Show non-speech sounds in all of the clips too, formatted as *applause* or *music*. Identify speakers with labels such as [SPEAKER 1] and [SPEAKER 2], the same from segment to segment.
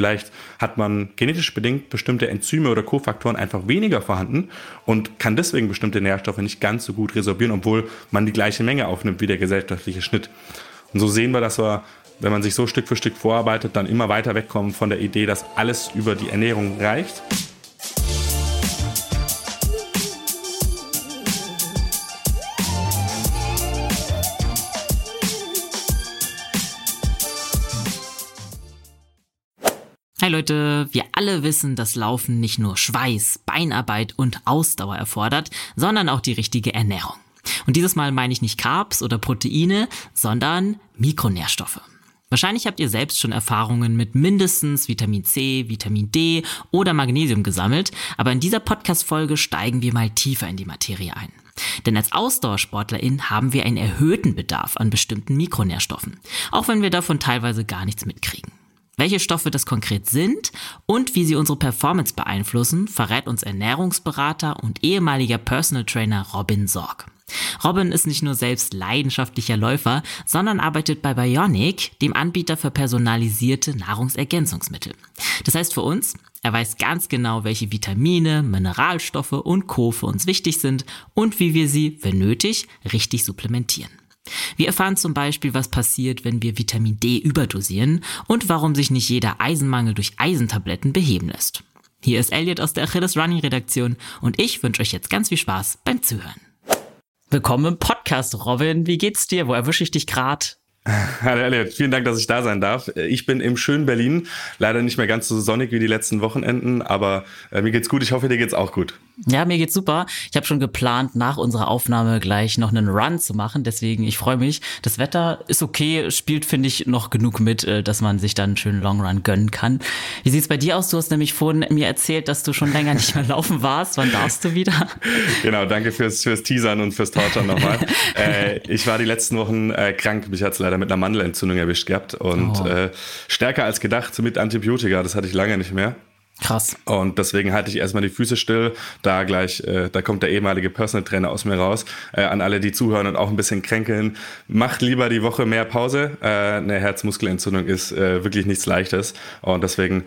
[SPEAKER 1] Vielleicht hat man genetisch bedingt bestimmte Enzyme oder Kofaktoren einfach weniger vorhanden und kann deswegen bestimmte Nährstoffe nicht ganz so gut resorbieren, obwohl man die gleiche Menge aufnimmt wie der gesellschaftliche Schnitt. Und so sehen wir, dass wir, wenn man sich so Stück für Stück vorarbeitet, dann immer weiter wegkommen von der Idee, dass alles über die Ernährung reicht.
[SPEAKER 2] Leute, wir alle wissen, dass Laufen nicht nur Schweiß, Beinarbeit und Ausdauer erfordert, sondern auch die richtige Ernährung. Und dieses Mal meine ich nicht Carbs oder Proteine, sondern Mikronährstoffe. Wahrscheinlich habt ihr selbst schon Erfahrungen mit mindestens Vitamin C, Vitamin D oder Magnesium gesammelt, aber in dieser Podcast-Folge steigen wir mal tiefer in die Materie ein. Denn als Ausdauersportlerin haben wir einen erhöhten Bedarf an bestimmten Mikronährstoffen, auch wenn wir davon teilweise gar nichts mitkriegen. Welche Stoffe das konkret sind und wie sie unsere Performance beeinflussen, verrät uns Ernährungsberater und ehemaliger Personal Trainer Robin Sorg. Robin ist nicht nur selbst leidenschaftlicher Läufer, sondern arbeitet bei Bionic, dem Anbieter für personalisierte Nahrungsergänzungsmittel. Das heißt für uns, er weiß ganz genau, welche Vitamine, Mineralstoffe und Co. für uns wichtig sind und wie wir sie, wenn nötig, richtig supplementieren. Wir erfahren zum Beispiel, was passiert, wenn wir Vitamin D überdosieren und warum sich nicht jeder Eisenmangel durch Eisentabletten beheben lässt. Hier ist Elliot aus der Achilles Running Redaktion und ich wünsche euch jetzt ganz viel Spaß beim Zuhören. Willkommen im Podcast, Robin. Wie geht's dir? Wo erwische ich dich grad? *laughs*
[SPEAKER 1] Hallo Elliot, vielen Dank, dass ich da sein darf. Ich bin im schönen Berlin, leider nicht mehr ganz so sonnig wie die letzten Wochenenden, aber äh, mir geht's gut. Ich hoffe, dir geht's auch gut.
[SPEAKER 2] Ja, mir geht's super. Ich habe schon geplant, nach unserer Aufnahme gleich noch einen Run zu machen, deswegen ich freue mich. Das Wetter ist okay, spielt finde ich noch genug mit, äh, dass man sich dann einen schönen Long Run gönnen kann. Wie sieht's bei dir aus? Du hast nämlich vorhin mir erzählt, dass du schon länger nicht mehr laufen warst. Wann darfst du wieder? *laughs*
[SPEAKER 1] Genau, danke fürs fürs Teasern und fürs Tortern nochmal. *laughs* äh, ich war die letzten Wochen äh, krank, mich hat's leider mit einer Mandelentzündung erwischt gehabt und oh. äh, stärker als gedacht mit Antibiotika, das hatte ich lange nicht mehr.
[SPEAKER 2] Krass.
[SPEAKER 1] Und deswegen halte ich erstmal die Füße still. Da gleich, äh, da kommt der ehemalige Personal Trainer aus mir raus. Äh, an alle, die zuhören und auch ein bisschen kränkeln. Macht lieber die Woche mehr Pause. Äh, eine Herzmuskelentzündung ist äh, wirklich nichts Leichtes. Und deswegen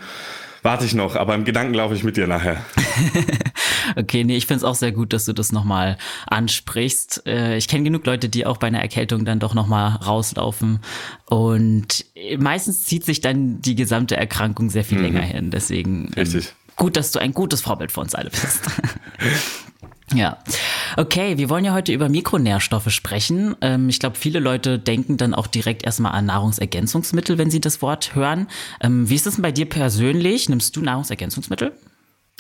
[SPEAKER 1] warte ich noch, aber im Gedanken laufe ich mit dir nachher. *laughs*
[SPEAKER 2] okay, nee, ich finde es auch sehr gut, dass du das nochmal ansprichst. Äh, ich kenne genug Leute, die auch bei einer Erkältung dann doch nochmal rauslaufen. Und meistens zieht sich dann die gesamte Erkrankung sehr viel mhm. länger hin. Deswegen
[SPEAKER 1] ähm,
[SPEAKER 2] gut, dass du ein gutes Vorbild für uns alle bist. *laughs* Ja, okay, wir wollen ja heute über Mikronährstoffe sprechen. Ähm, ich glaube, viele Leute denken dann auch direkt erstmal an Nahrungsergänzungsmittel, wenn sie das Wort hören. Ähm, wie ist es denn bei dir persönlich? Nimmst du Nahrungsergänzungsmittel?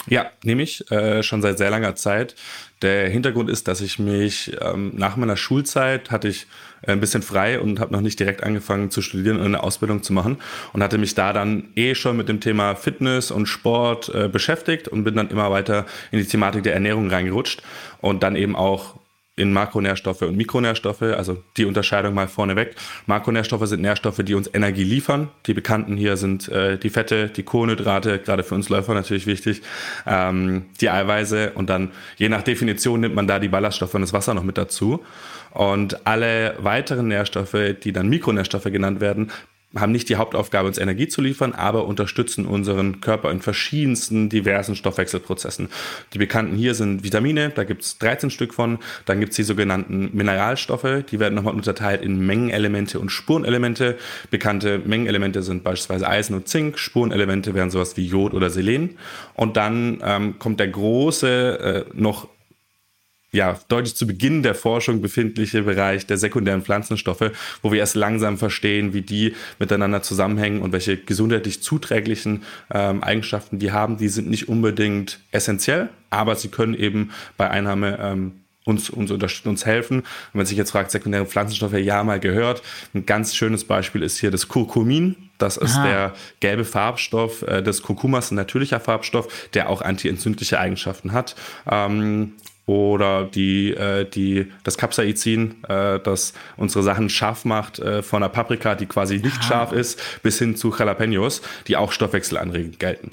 [SPEAKER 1] Ja, nehme ich äh, schon seit sehr langer Zeit. Der Hintergrund ist, dass ich mich ähm, nach meiner Schulzeit hatte ich ein bisschen frei und habe noch nicht direkt angefangen zu studieren und eine Ausbildung zu machen und hatte mich da dann eh schon mit dem Thema Fitness und Sport äh, beschäftigt und bin dann immer weiter in die Thematik der Ernährung reingerutscht und dann eben auch in Makronährstoffe und Mikronährstoffe, also die Unterscheidung mal vorneweg. Makronährstoffe sind Nährstoffe, die uns Energie liefern. Die bekannten hier sind äh, die Fette, die Kohlenhydrate, gerade für uns Läufer natürlich wichtig, ähm, die Eiweiße und dann je nach Definition nimmt man da die Ballaststoffe und das Wasser noch mit dazu. Und alle weiteren Nährstoffe, die dann Mikronährstoffe genannt werden, haben nicht die Hauptaufgabe, uns Energie zu liefern, aber unterstützen unseren Körper in verschiedensten diversen Stoffwechselprozessen. Die bekannten hier sind Vitamine, da gibt es 13 Stück von. Dann gibt es die sogenannten Mineralstoffe, die werden nochmal unterteilt in Mengenelemente und Spurenelemente. Bekannte Mengenelemente sind beispielsweise Eisen und Zink, Spurenelemente wären sowas wie Jod oder Selen. Und dann ähm, kommt der große, äh, noch ja, deutlich zu Beginn der Forschung befindliche Bereich der sekundären Pflanzenstoffe, wo wir erst langsam verstehen, wie die miteinander zusammenhängen und welche gesundheitlich zuträglichen ähm, Eigenschaften die haben. Die sind nicht unbedingt essentiell, aber sie können eben bei Einnahme ähm, uns, uns unterstützen, uns helfen. Und wenn man sich jetzt fragt, sekundäre Pflanzenstoffe, ja, mal gehört. Ein ganz schönes Beispiel ist hier das Kurkumin. Das ist Aha. der gelbe Farbstoff äh, des Kurkumas, ein natürlicher Farbstoff, der auch antientzündliche Eigenschaften hat. Ähm, oder die, äh, die, das Capsaicin, äh, das unsere Sachen scharf macht, äh, von der Paprika, die quasi nicht ah. scharf ist, bis hin zu Jalapenos, die auch stoffwechselanregend gelten.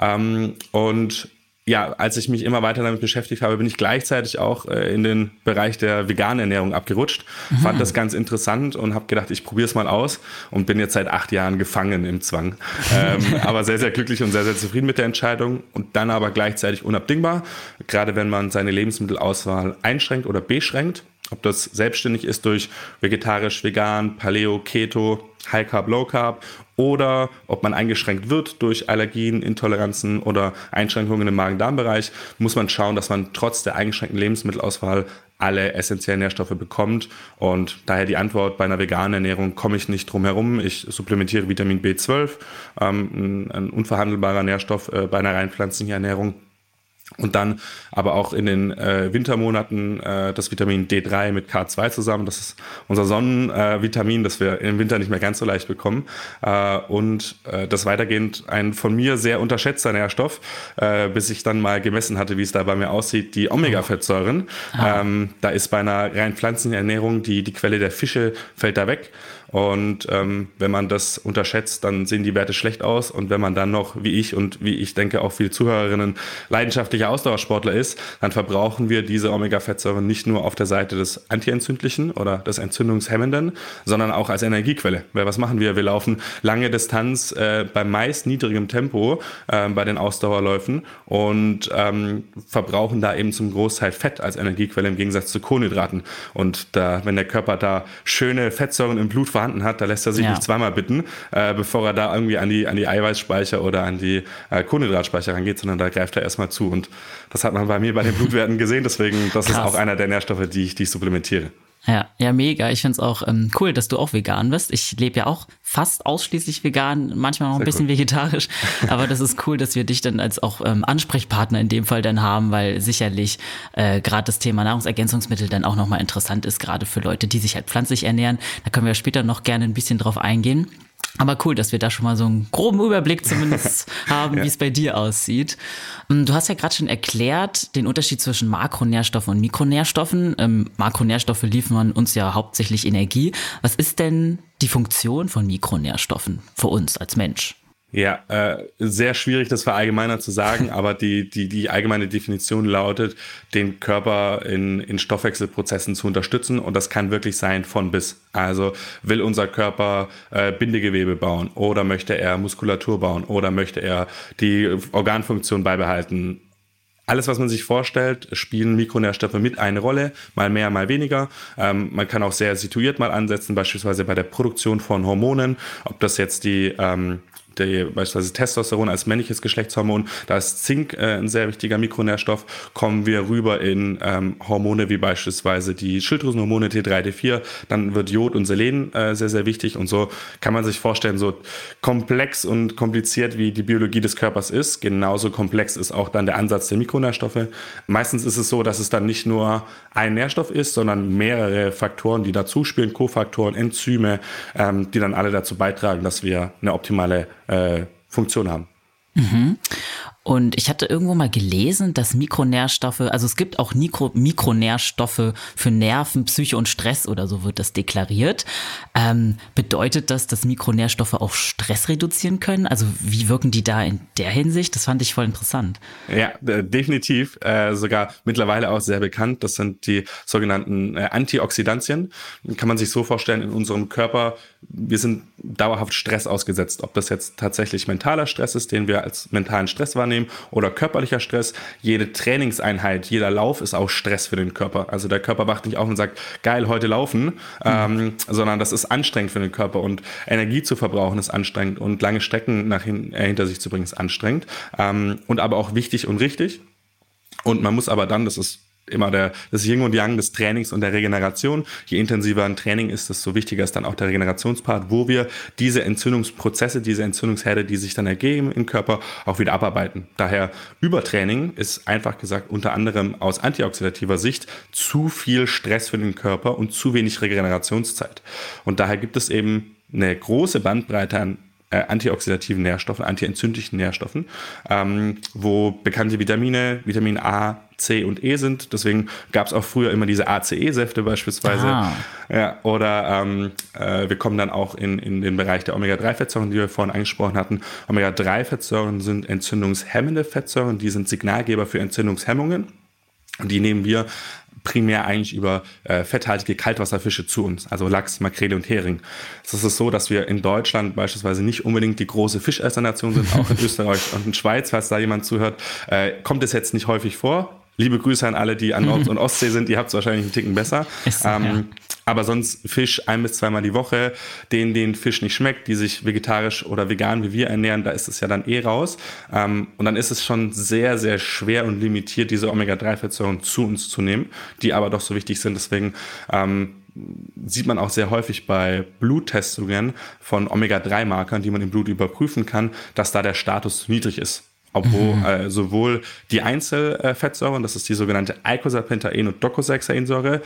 [SPEAKER 1] Ähm, und ja, als ich mich immer weiter damit beschäftigt habe, bin ich gleichzeitig auch äh, in den Bereich der veganen Ernährung abgerutscht. Mhm. Fand das ganz interessant und habe gedacht, ich probiere es mal aus und bin jetzt seit acht Jahren gefangen im Zwang. ähm, *laughs* aber sehr, sehr glücklich und sehr, sehr zufrieden mit der Entscheidung und dann aber gleichzeitig unabdingbar, gerade wenn man seine Lebensmittelauswahl einschränkt oder beschränkt. Ob das selbstständig ist durch vegetarisch, vegan, Paleo, Keto, High Carb, Low Carb oder ob man eingeschränkt wird durch Allergien, Intoleranzen oder Einschränkungen im Magen-Darm-Bereich, muss man schauen, dass man trotz der eingeschränkten Lebensmittelauswahl alle essentiellen Nährstoffe bekommt. Und daher die Antwort, bei einer veganen Ernährung komme ich nicht drum herum. Ich supplementiere Vitamin B12, ähm, ein unverhandelbarer Nährstoff äh, bei einer rein pflanzlichen Ernährung. Und dann aber auch in den äh, Wintermonaten äh, das Vitamin D3 mit K2 zusammen. Das ist unser Sonnenvitamin, äh, das wir im Winter nicht mehr ganz so leicht bekommen. Äh, und äh, das weitergehend ein von mir sehr unterschätzter Nährstoff, äh, bis ich dann mal gemessen hatte, wie es da bei mir aussieht, die Omega-Fettsäuren. Ah. Ähm, da ist bei einer rein pflanzlichen Ernährung die, die Quelle der Fische fällt da weg. Und ähm, wenn man das unterschätzt, dann sehen die Werte schlecht aus. Und wenn man dann noch, wie ich und wie ich denke auch viele Zuhörerinnen, leidenschaftlicher Ausdauersportler ist, dann verbrauchen wir diese Omega-Fettsäuren nicht nur auf der Seite des Antientzündlichen oder des Entzündungshemmenden, sondern auch als Energiequelle. Weil was machen wir? Wir laufen lange Distanz äh, bei meist niedrigem Tempo äh, bei den Ausdauerläufen und ähm, verbrauchen da eben zum Großteil Fett als Energiequelle im Gegensatz zu Kohlenhydraten. Und da, wenn der Körper da schöne Fettsäuren im Blut vorhanden hat, da lässt er sich ja. nicht zweimal bitten, äh, bevor er da irgendwie an die, an die Eiweißspeicher oder an die äh, Kohlenhydratspeicher rangeht, sondern da greift er erstmal zu. Und das hat man bei mir bei den Blutwerten gesehen, deswegen, das Krass. ist auch einer der Nährstoffe, die ich, die ich supplementiere.
[SPEAKER 2] Ja, ja, mega. Ich finde es auch ähm, cool, dass du auch vegan bist. Ich lebe ja auch fast ausschließlich vegan, manchmal noch ein Sehr bisschen cool. vegetarisch. *laughs* Aber das ist cool, dass wir dich dann als auch ähm, Ansprechpartner in dem Fall dann haben, weil sicherlich äh, gerade das Thema Nahrungsergänzungsmittel dann auch nochmal interessant ist, gerade für Leute, die sich halt pflanzlich ernähren. Da können wir später noch gerne ein bisschen drauf eingehen. Aber cool, dass wir da schon mal so einen groben Überblick zumindest *laughs* haben, ja. wie es bei dir aussieht. Ähm, du hast ja gerade schon erklärt den Unterschied zwischen Makronährstoffen und Mikronährstoffen. Ähm, Makronährstoffe liefern uns ja hauptsächlich Energie. Was ist denn die Funktion von Mikronährstoffen für uns als Mensch?
[SPEAKER 1] Ja, äh, sehr schwierig, das verallgemeiner zu sagen, *laughs* aber die, die, die allgemeine Definition lautet, den Körper in, in Stoffwechselprozessen zu unterstützen und das kann wirklich sein von bis. Also will unser Körper äh, Bindegewebe bauen oder möchte er Muskulatur bauen oder möchte er die Organfunktion beibehalten alles, was man sich vorstellt, spielen Mikronährstoffe mit eine Rolle, mal mehr, mal weniger. Ähm, man kann auch sehr situiert mal ansetzen, beispielsweise bei der Produktion von Hormonen, ob das jetzt die ähm, die, beispielsweise Testosteron als männliches Geschlechtshormon, da ist Zink äh, ein sehr wichtiger Mikronährstoff, kommen wir rüber in ähm, Hormone wie beispielsweise die Schilddrüsenhormone T3, T4, dann wird Jod und Selen äh, sehr, sehr wichtig und so kann man sich vorstellen, so komplex und kompliziert wie die Biologie des Körpers ist, genauso komplex ist auch dann der Ansatz der Mikronährstoffe. Meistens ist es so, dass es dann nicht nur ein Nährstoff ist, sondern mehrere Faktoren, die dazu spielen, Kofaktoren, Enzyme, ähm, die dann alle dazu beitragen, dass wir eine optimale äh, Funktion haben.
[SPEAKER 2] Mhm. Und ich hatte irgendwo mal gelesen, dass Mikronährstoffe, also es gibt auch Mikro, Mikronährstoffe für Nerven, Psyche und Stress oder so wird das deklariert. Ähm, bedeutet das, dass Mikronährstoffe auch Stress reduzieren können? Also wie wirken die da in der Hinsicht? Das fand ich voll interessant.
[SPEAKER 1] Ja, definitiv. Äh, sogar mittlerweile auch sehr bekannt. Das sind die sogenannten äh, Antioxidantien. Kann man sich so vorstellen, in unserem Körper, wir sind dauerhaft Stress ausgesetzt. Ob das jetzt tatsächlich mentaler Stress ist, den wir als mentalen Stress wahrnehmen, oder körperlicher Stress. Jede Trainingseinheit, jeder Lauf ist auch Stress für den Körper. Also der Körper wacht nicht auf und sagt, geil, heute laufen, mhm. ähm, sondern das ist anstrengend für den Körper und Energie zu verbrauchen ist anstrengend und lange Strecken nach hin, äh, hinter sich zu bringen ist anstrengend ähm, und aber auch wichtig und richtig. Und man muss aber dann, das ist immer der, das Yin und Yang des Trainings und der Regeneration. Je intensiver ein Training ist, desto wichtiger ist dann auch der Regenerationspart, wo wir diese Entzündungsprozesse, diese Entzündungsherde, die sich dann ergeben im Körper, auch wieder abarbeiten. Daher Übertraining ist einfach gesagt unter anderem aus antioxidativer Sicht zu viel Stress für den Körper und zu wenig Regenerationszeit. Und daher gibt es eben eine große Bandbreite an äh, antioxidativen Nährstoffen, antientzündlichen Nährstoffen, ähm, wo bekannte Vitamine, Vitamin A, C und E sind. Deswegen gab es auch früher immer diese ACE-Säfte beispielsweise. Ah. Ja, oder ähm, äh, wir kommen dann auch in, in den Bereich der Omega-3-Fettsäuren, die wir vorhin angesprochen hatten. Omega-3-Fettsäuren sind entzündungshemmende Fettsäuren, die sind Signalgeber für Entzündungshemmungen. Und die nehmen wir primär eigentlich über äh, fetthaltige Kaltwasserfische zu uns, also Lachs, Makrele und Hering. Es ist so, dass wir in Deutschland beispielsweise nicht unbedingt die große Fischessernation sind, auch in *laughs* Österreich und in Schweiz, falls da jemand zuhört, äh, kommt es jetzt nicht häufig vor. Liebe Grüße an alle, die an Nord- *laughs* und Ostsee sind. Ihr habt es wahrscheinlich einen Ticken besser. Ist, ähm, ja. Aber sonst Fisch ein bis zweimal die Woche. Denen, den Fisch nicht schmeckt, die sich vegetarisch oder vegan wie wir ernähren, da ist es ja dann eh raus. Ähm, und dann ist es schon sehr, sehr schwer und limitiert, diese Omega-3-Fettsäuren zu uns zu nehmen, die aber doch so wichtig sind. Deswegen ähm, sieht man auch sehr häufig bei Bluttestungen von Omega-3-Markern, die man im Blut überprüfen kann, dass da der Status niedrig ist obwohl mhm. äh, sowohl die Einzelfettsäuren, das ist die sogenannte Eicosapentaen- und Docosahexaensäure,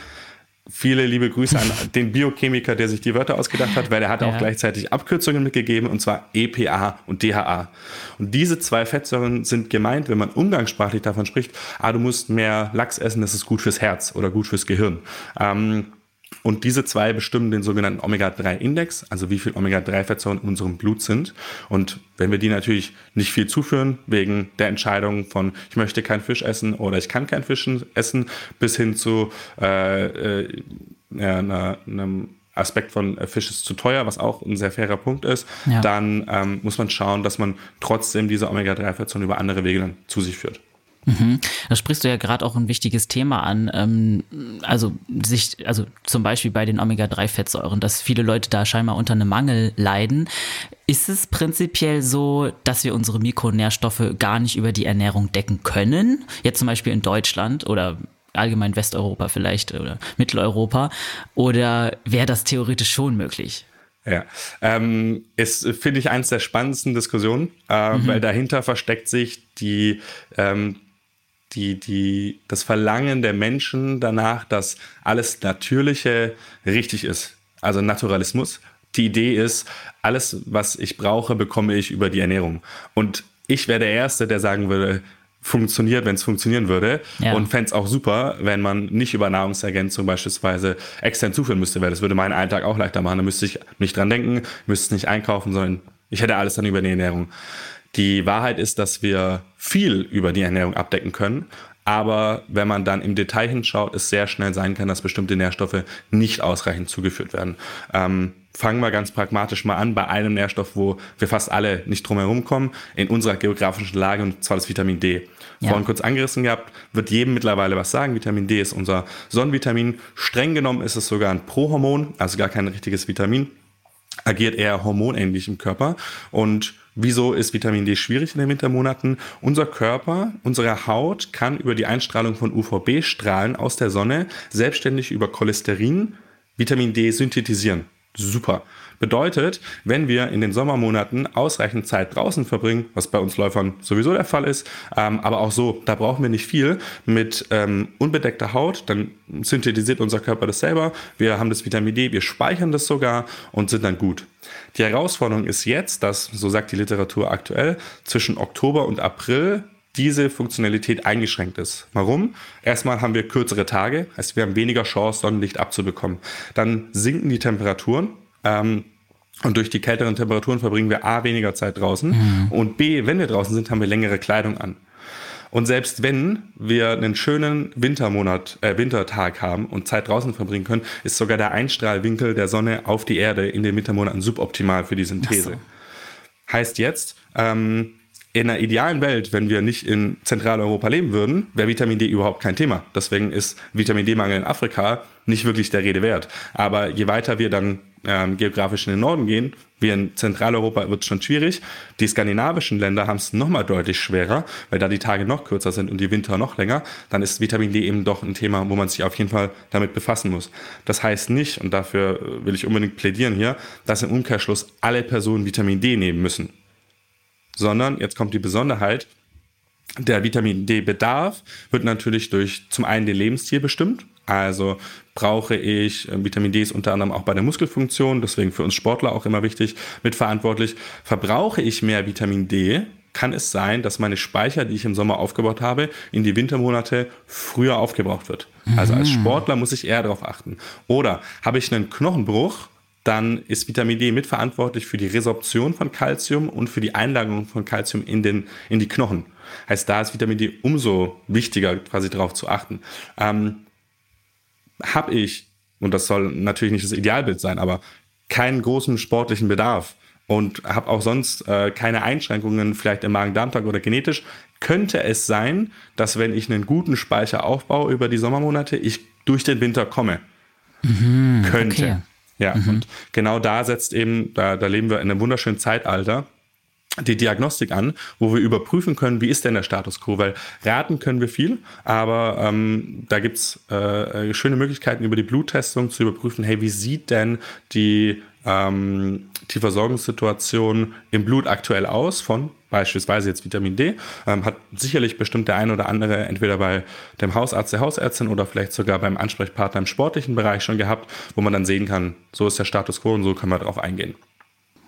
[SPEAKER 1] Viele liebe Grüße an *laughs* den Biochemiker, der sich die Wörter ausgedacht hat, weil er hat ja. auch gleichzeitig Abkürzungen mitgegeben, und zwar EPA und DHA. Und diese zwei Fettsäuren sind gemeint, wenn man umgangssprachlich davon spricht, ah, du musst mehr Lachs essen, das ist gut fürs Herz oder gut fürs Gehirn. Ähm, und diese zwei bestimmen den sogenannten Omega-3-Index, also wie viel Omega-3-Fettsäuren in unserem Blut sind. Und wenn wir die natürlich nicht viel zuführen, wegen der Entscheidung von, ich möchte keinen Fisch essen oder ich kann keinen Fisch essen, bis hin zu äh, äh, einer, einem Aspekt von äh, Fisch ist zu teuer, was auch ein sehr fairer Punkt ist, ja. dann ähm, muss man schauen, dass man trotzdem diese Omega-3-Fettsäuren über andere Wege dann zu sich führt.
[SPEAKER 2] Mhm. Da sprichst du ja gerade auch ein wichtiges Thema an. Ähm, also sich, also zum Beispiel bei den Omega-3-Fettsäuren, dass viele Leute da scheinbar unter einem Mangel leiden. Ist es prinzipiell so, dass wir unsere Mikronährstoffe gar nicht über die Ernährung decken können? Jetzt zum Beispiel in Deutschland oder allgemein Westeuropa vielleicht oder Mitteleuropa? Oder wäre das theoretisch schon möglich?
[SPEAKER 1] Ja, ähm, ist, finde ich, eines der spannendsten Diskussionen, äh, mhm. weil dahinter versteckt sich die ähm, die, die, das Verlangen der Menschen danach, dass alles Natürliche richtig ist. Also Naturalismus. Die Idee ist, alles, was ich brauche, bekomme ich über die Ernährung. Und ich wäre der Erste, der sagen würde, funktioniert, wenn es funktionieren würde. Ja. Und fände es auch super, wenn man nicht über Nahrungsergänzung beispielsweise extern zuführen müsste, weil das würde meinen Alltag auch leichter machen. Da müsste ich nicht dran denken, müsste es nicht einkaufen, sondern ich hätte alles dann über die Ernährung. Die Wahrheit ist, dass wir viel über die Ernährung abdecken können. Aber wenn man dann im Detail hinschaut, es sehr schnell sein kann, dass bestimmte Nährstoffe nicht ausreichend zugeführt werden. Ähm, fangen wir ganz pragmatisch mal an bei einem Nährstoff, wo wir fast alle nicht drum herum kommen, in unserer geografischen Lage, und zwar das Vitamin D. Ja. Vorhin kurz angerissen gehabt, wird jedem mittlerweile was sagen. Vitamin D ist unser Sonnenvitamin. Streng genommen ist es sogar ein Prohormon, also gar kein richtiges Vitamin. Agiert eher hormonähnlich im Körper und Wieso ist Vitamin D schwierig in den Wintermonaten? Unser Körper, unsere Haut kann über die Einstrahlung von UVB-Strahlen aus der Sonne selbstständig über Cholesterin Vitamin D synthetisieren. Super. Bedeutet, wenn wir in den Sommermonaten ausreichend Zeit draußen verbringen, was bei uns Läufern sowieso der Fall ist, ähm, aber auch so, da brauchen wir nicht viel, mit ähm, unbedeckter Haut, dann synthetisiert unser Körper das selber, wir haben das Vitamin D, wir speichern das sogar und sind dann gut. Die Herausforderung ist jetzt, dass, so sagt die Literatur aktuell, zwischen Oktober und April diese Funktionalität eingeschränkt ist. Warum? Erstmal haben wir kürzere Tage, heißt wir haben weniger Chance, Sonnenlicht abzubekommen. Dann sinken die Temperaturen. Ähm, und durch die kälteren Temperaturen verbringen wir A weniger Zeit draußen mhm. und B, wenn wir draußen sind, haben wir längere Kleidung an. Und selbst wenn wir einen schönen Wintermonat, äh, Wintertag haben und Zeit draußen verbringen können, ist sogar der Einstrahlwinkel der Sonne auf die Erde in den Wintermonaten suboptimal für die Synthese. So. Heißt jetzt, ähm, in einer idealen Welt, wenn wir nicht in Zentraleuropa leben würden, wäre Vitamin D überhaupt kein Thema. Deswegen ist Vitamin D-Mangel in Afrika nicht wirklich der Rede wert. Aber je weiter wir dann ähm, geografisch in den Norden gehen, wie in Zentraleuropa wird es schon schwierig. Die skandinavischen Länder haben es nochmal deutlich schwerer, weil da die Tage noch kürzer sind und die Winter noch länger. Dann ist Vitamin D eben doch ein Thema, wo man sich auf jeden Fall damit befassen muss. Das heißt nicht, und dafür will ich unbedingt plädieren hier, dass im Umkehrschluss alle Personen Vitamin D nehmen müssen sondern jetzt kommt die Besonderheit, der Vitamin D-Bedarf wird natürlich durch zum einen den Lebensstil bestimmt. Also brauche ich, äh, Vitamin D ist unter anderem auch bei der Muskelfunktion, deswegen für uns Sportler auch immer wichtig, mitverantwortlich. Verbrauche ich mehr Vitamin D, kann es sein, dass meine Speicher, die ich im Sommer aufgebaut habe, in die Wintermonate früher aufgebraucht wird. Mhm. Also als mhm. Sportler muss ich eher darauf achten. Oder habe ich einen Knochenbruch, dann ist Vitamin D mitverantwortlich für die Resorption von Kalzium und für die Einlagerung von Kalzium in, den, in die Knochen. Heißt, da ist Vitamin D umso wichtiger, quasi darauf zu achten. Ähm, habe ich, und das soll natürlich nicht das Idealbild sein, aber keinen großen sportlichen Bedarf und habe auch sonst äh, keine Einschränkungen, vielleicht im Magen-Darm-Tag oder genetisch, könnte es sein, dass wenn ich einen guten Speicher aufbaue über die Sommermonate, ich durch den Winter komme. Mhm, könnte. Okay. Ja, mhm. und genau da setzt eben, da, da leben wir in einem wunderschönen Zeitalter, die Diagnostik an, wo wir überprüfen können, wie ist denn der Status quo, weil raten können wir viel, aber ähm, da gibt's äh, schöne Möglichkeiten über die Bluttestung zu überprüfen, hey, wie sieht denn die, ähm, die Versorgungssituation im Blut aktuell aus von beispielsweise jetzt Vitamin D, ähm, hat sicherlich bestimmt der ein oder andere entweder bei dem Hausarzt, der Hausärztin oder vielleicht sogar beim Ansprechpartner im sportlichen Bereich schon gehabt, wo man dann sehen kann, so ist der Status quo und so können wir darauf eingehen.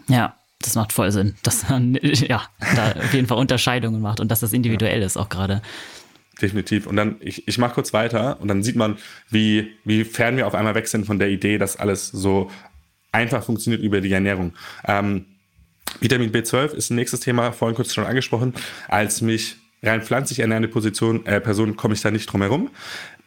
[SPEAKER 2] Ja, das macht voll Sinn, *laughs* dass man ja, da auf jeden Fall Unterscheidungen macht und dass das individuell ja. ist auch gerade.
[SPEAKER 1] Definitiv. Und dann, ich, ich mache kurz weiter und dann sieht man, wie, wie fern wir auf einmal weg sind von der Idee, dass alles so einfach funktioniert über die Ernährung. Ähm, Vitamin B12 ist ein nächstes Thema, vorhin kurz schon angesprochen. Als mich rein pflanzlich ernährende Position, äh, Person komme ich da nicht drum herum.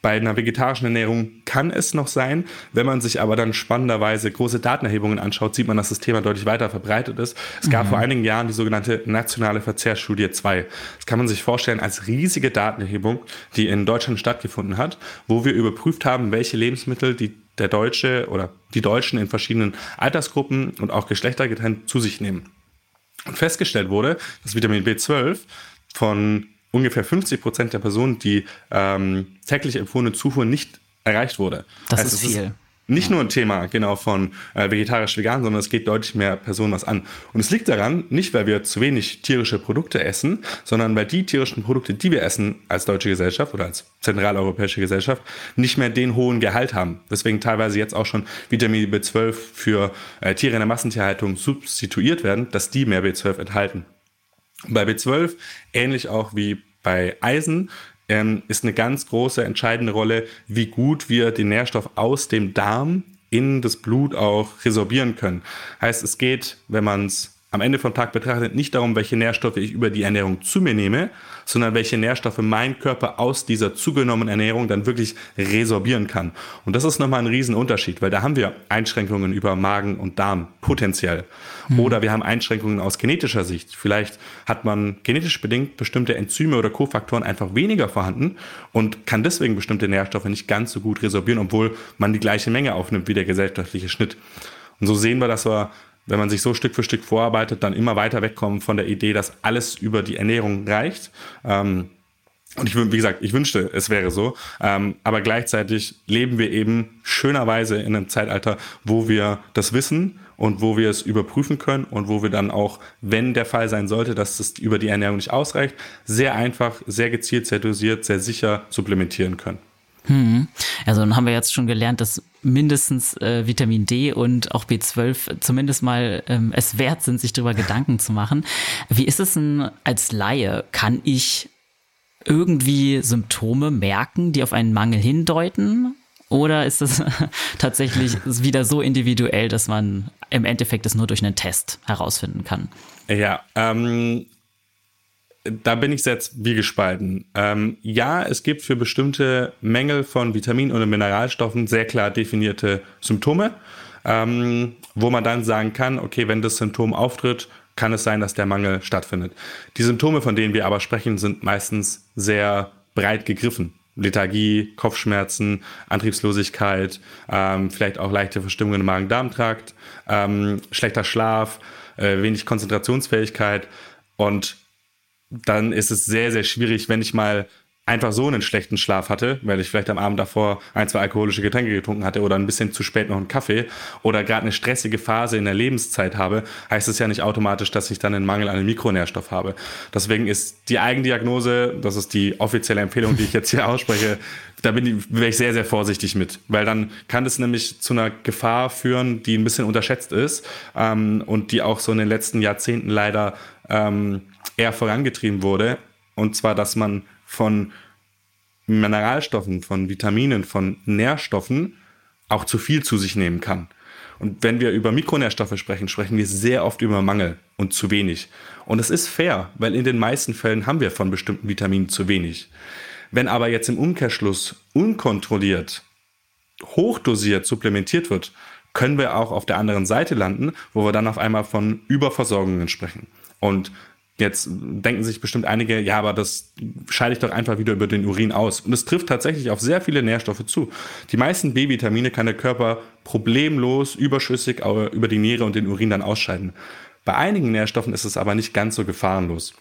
[SPEAKER 1] Bei einer vegetarischen Ernährung kann es noch sein. Wenn man sich aber dann spannenderweise große Datenerhebungen anschaut, sieht man, dass das Thema deutlich weiter verbreitet ist. Es gab mhm. vor einigen Jahren die sogenannte nationale Verzehrstudie 2. Das kann man sich vorstellen als riesige Datenerhebung, die in Deutschland stattgefunden hat, wo wir überprüft haben, welche Lebensmittel die der Deutsche oder die Deutschen in verschiedenen Altersgruppen und auch Geschlechter getrennt zu sich nehmen. Und festgestellt wurde, dass Vitamin B12 von ungefähr 50 Prozent der Personen, die ähm, täglich empfohlene Zufuhr nicht erreicht wurde.
[SPEAKER 2] Das heißt, ist viel. Ist
[SPEAKER 1] nicht nur ein Thema genau von äh, vegetarisch-vegan, sondern es geht deutlich mehr Personen was an. Und es liegt daran, nicht weil wir zu wenig tierische Produkte essen, sondern weil die tierischen Produkte, die wir essen als deutsche Gesellschaft oder als zentraleuropäische Gesellschaft, nicht mehr den hohen Gehalt haben. Deswegen teilweise jetzt auch schon Vitamin B12 für äh, Tiere in der Massentierhaltung substituiert werden, dass die mehr B12 enthalten. Bei B12, ähnlich auch wie bei Eisen, ähm, ist eine ganz große, entscheidende Rolle, wie gut wir den Nährstoff aus dem Darm in das Blut auch resorbieren können. Heißt, es geht, wenn man es am Ende vom Tag betrachtet nicht darum, welche Nährstoffe ich über die Ernährung zu mir nehme, sondern welche Nährstoffe mein Körper aus dieser zugenommenen Ernährung dann wirklich resorbieren kann. Und das ist nochmal ein Riesenunterschied, weil da haben wir Einschränkungen über Magen und Darm potenziell. Mhm. Oder wir haben Einschränkungen aus genetischer Sicht. Vielleicht hat man genetisch bedingt bestimmte Enzyme oder Kofaktoren einfach weniger vorhanden und kann deswegen bestimmte Nährstoffe nicht ganz so gut resorbieren, obwohl man die gleiche Menge aufnimmt wie der gesellschaftliche Schnitt. Und so sehen wir, dass wir wenn man sich so Stück für Stück vorarbeitet, dann immer weiter wegkommen von der Idee, dass alles über die Ernährung reicht. Ähm, und ich, wie gesagt, ich wünschte, es wäre so. Ähm, aber gleichzeitig leben wir eben schönerweise in einem Zeitalter, wo wir das wissen und wo wir es überprüfen können und wo wir dann auch, wenn der Fall sein sollte, dass es über die Ernährung nicht ausreicht, sehr einfach, sehr gezielt, sehr dosiert, sehr sicher supplementieren können.
[SPEAKER 2] Hm. Also dann haben wir jetzt schon gelernt, dass mindestens äh, Vitamin D und auch B12 zumindest mal ähm, es wert sind, sich darüber Gedanken zu machen. Wie ist es denn als Laie? Kann ich irgendwie Symptome merken, die auf einen Mangel hindeuten? Oder ist es *laughs* tatsächlich wieder so individuell, dass man im Endeffekt es nur durch einen Test herausfinden kann?
[SPEAKER 1] Ja, ähm, da bin ich jetzt wie gespalten. Ähm, ja, es gibt für bestimmte Mängel von Vitaminen und Mineralstoffen sehr klar definierte Symptome, ähm, wo man dann sagen kann, okay, wenn das Symptom auftritt, kann es sein, dass der Mangel stattfindet. Die Symptome, von denen wir aber sprechen, sind meistens sehr breit gegriffen. Lethargie, Kopfschmerzen, Antriebslosigkeit, ähm, vielleicht auch leichte Verstimmungen im Magen-Darm-Trakt, ähm, schlechter Schlaf, äh, wenig Konzentrationsfähigkeit und dann ist es sehr, sehr schwierig, wenn ich mal einfach so einen schlechten Schlaf hatte, weil ich vielleicht am Abend davor ein, zwei alkoholische Getränke getrunken hatte oder ein bisschen zu spät noch einen Kaffee oder gerade eine stressige Phase in der Lebenszeit habe, heißt es ja nicht automatisch, dass ich dann einen Mangel an einem Mikronährstoff habe. Deswegen ist die Eigendiagnose, das ist die offizielle Empfehlung, die ich jetzt hier ausspreche, *laughs* da bin ich, wäre ich sehr, sehr vorsichtig mit, weil dann kann das nämlich zu einer Gefahr führen, die ein bisschen unterschätzt ist ähm, und die auch so in den letzten Jahrzehnten leider ähm, eher vorangetrieben wurde. Und zwar, dass man von Mineralstoffen, von Vitaminen, von Nährstoffen auch zu viel zu sich nehmen kann. Und wenn wir über Mikronährstoffe sprechen, sprechen wir sehr oft über Mangel und zu wenig. Und es ist fair, weil in den meisten Fällen haben wir von bestimmten Vitaminen zu wenig. Wenn aber jetzt im Umkehrschluss unkontrolliert, hochdosiert supplementiert wird, können wir auch auf der anderen Seite landen, wo wir dann auf einmal von Überversorgungen sprechen. Und Jetzt denken sich bestimmt einige, ja, aber das scheide ich doch einfach wieder über den Urin aus. Und es trifft tatsächlich auf sehr viele Nährstoffe zu. Die meisten B-Vitamine kann der Körper problemlos überschüssig über die Niere und den Urin dann ausscheiden. Bei einigen Nährstoffen ist es aber nicht ganz so gefahrenlos.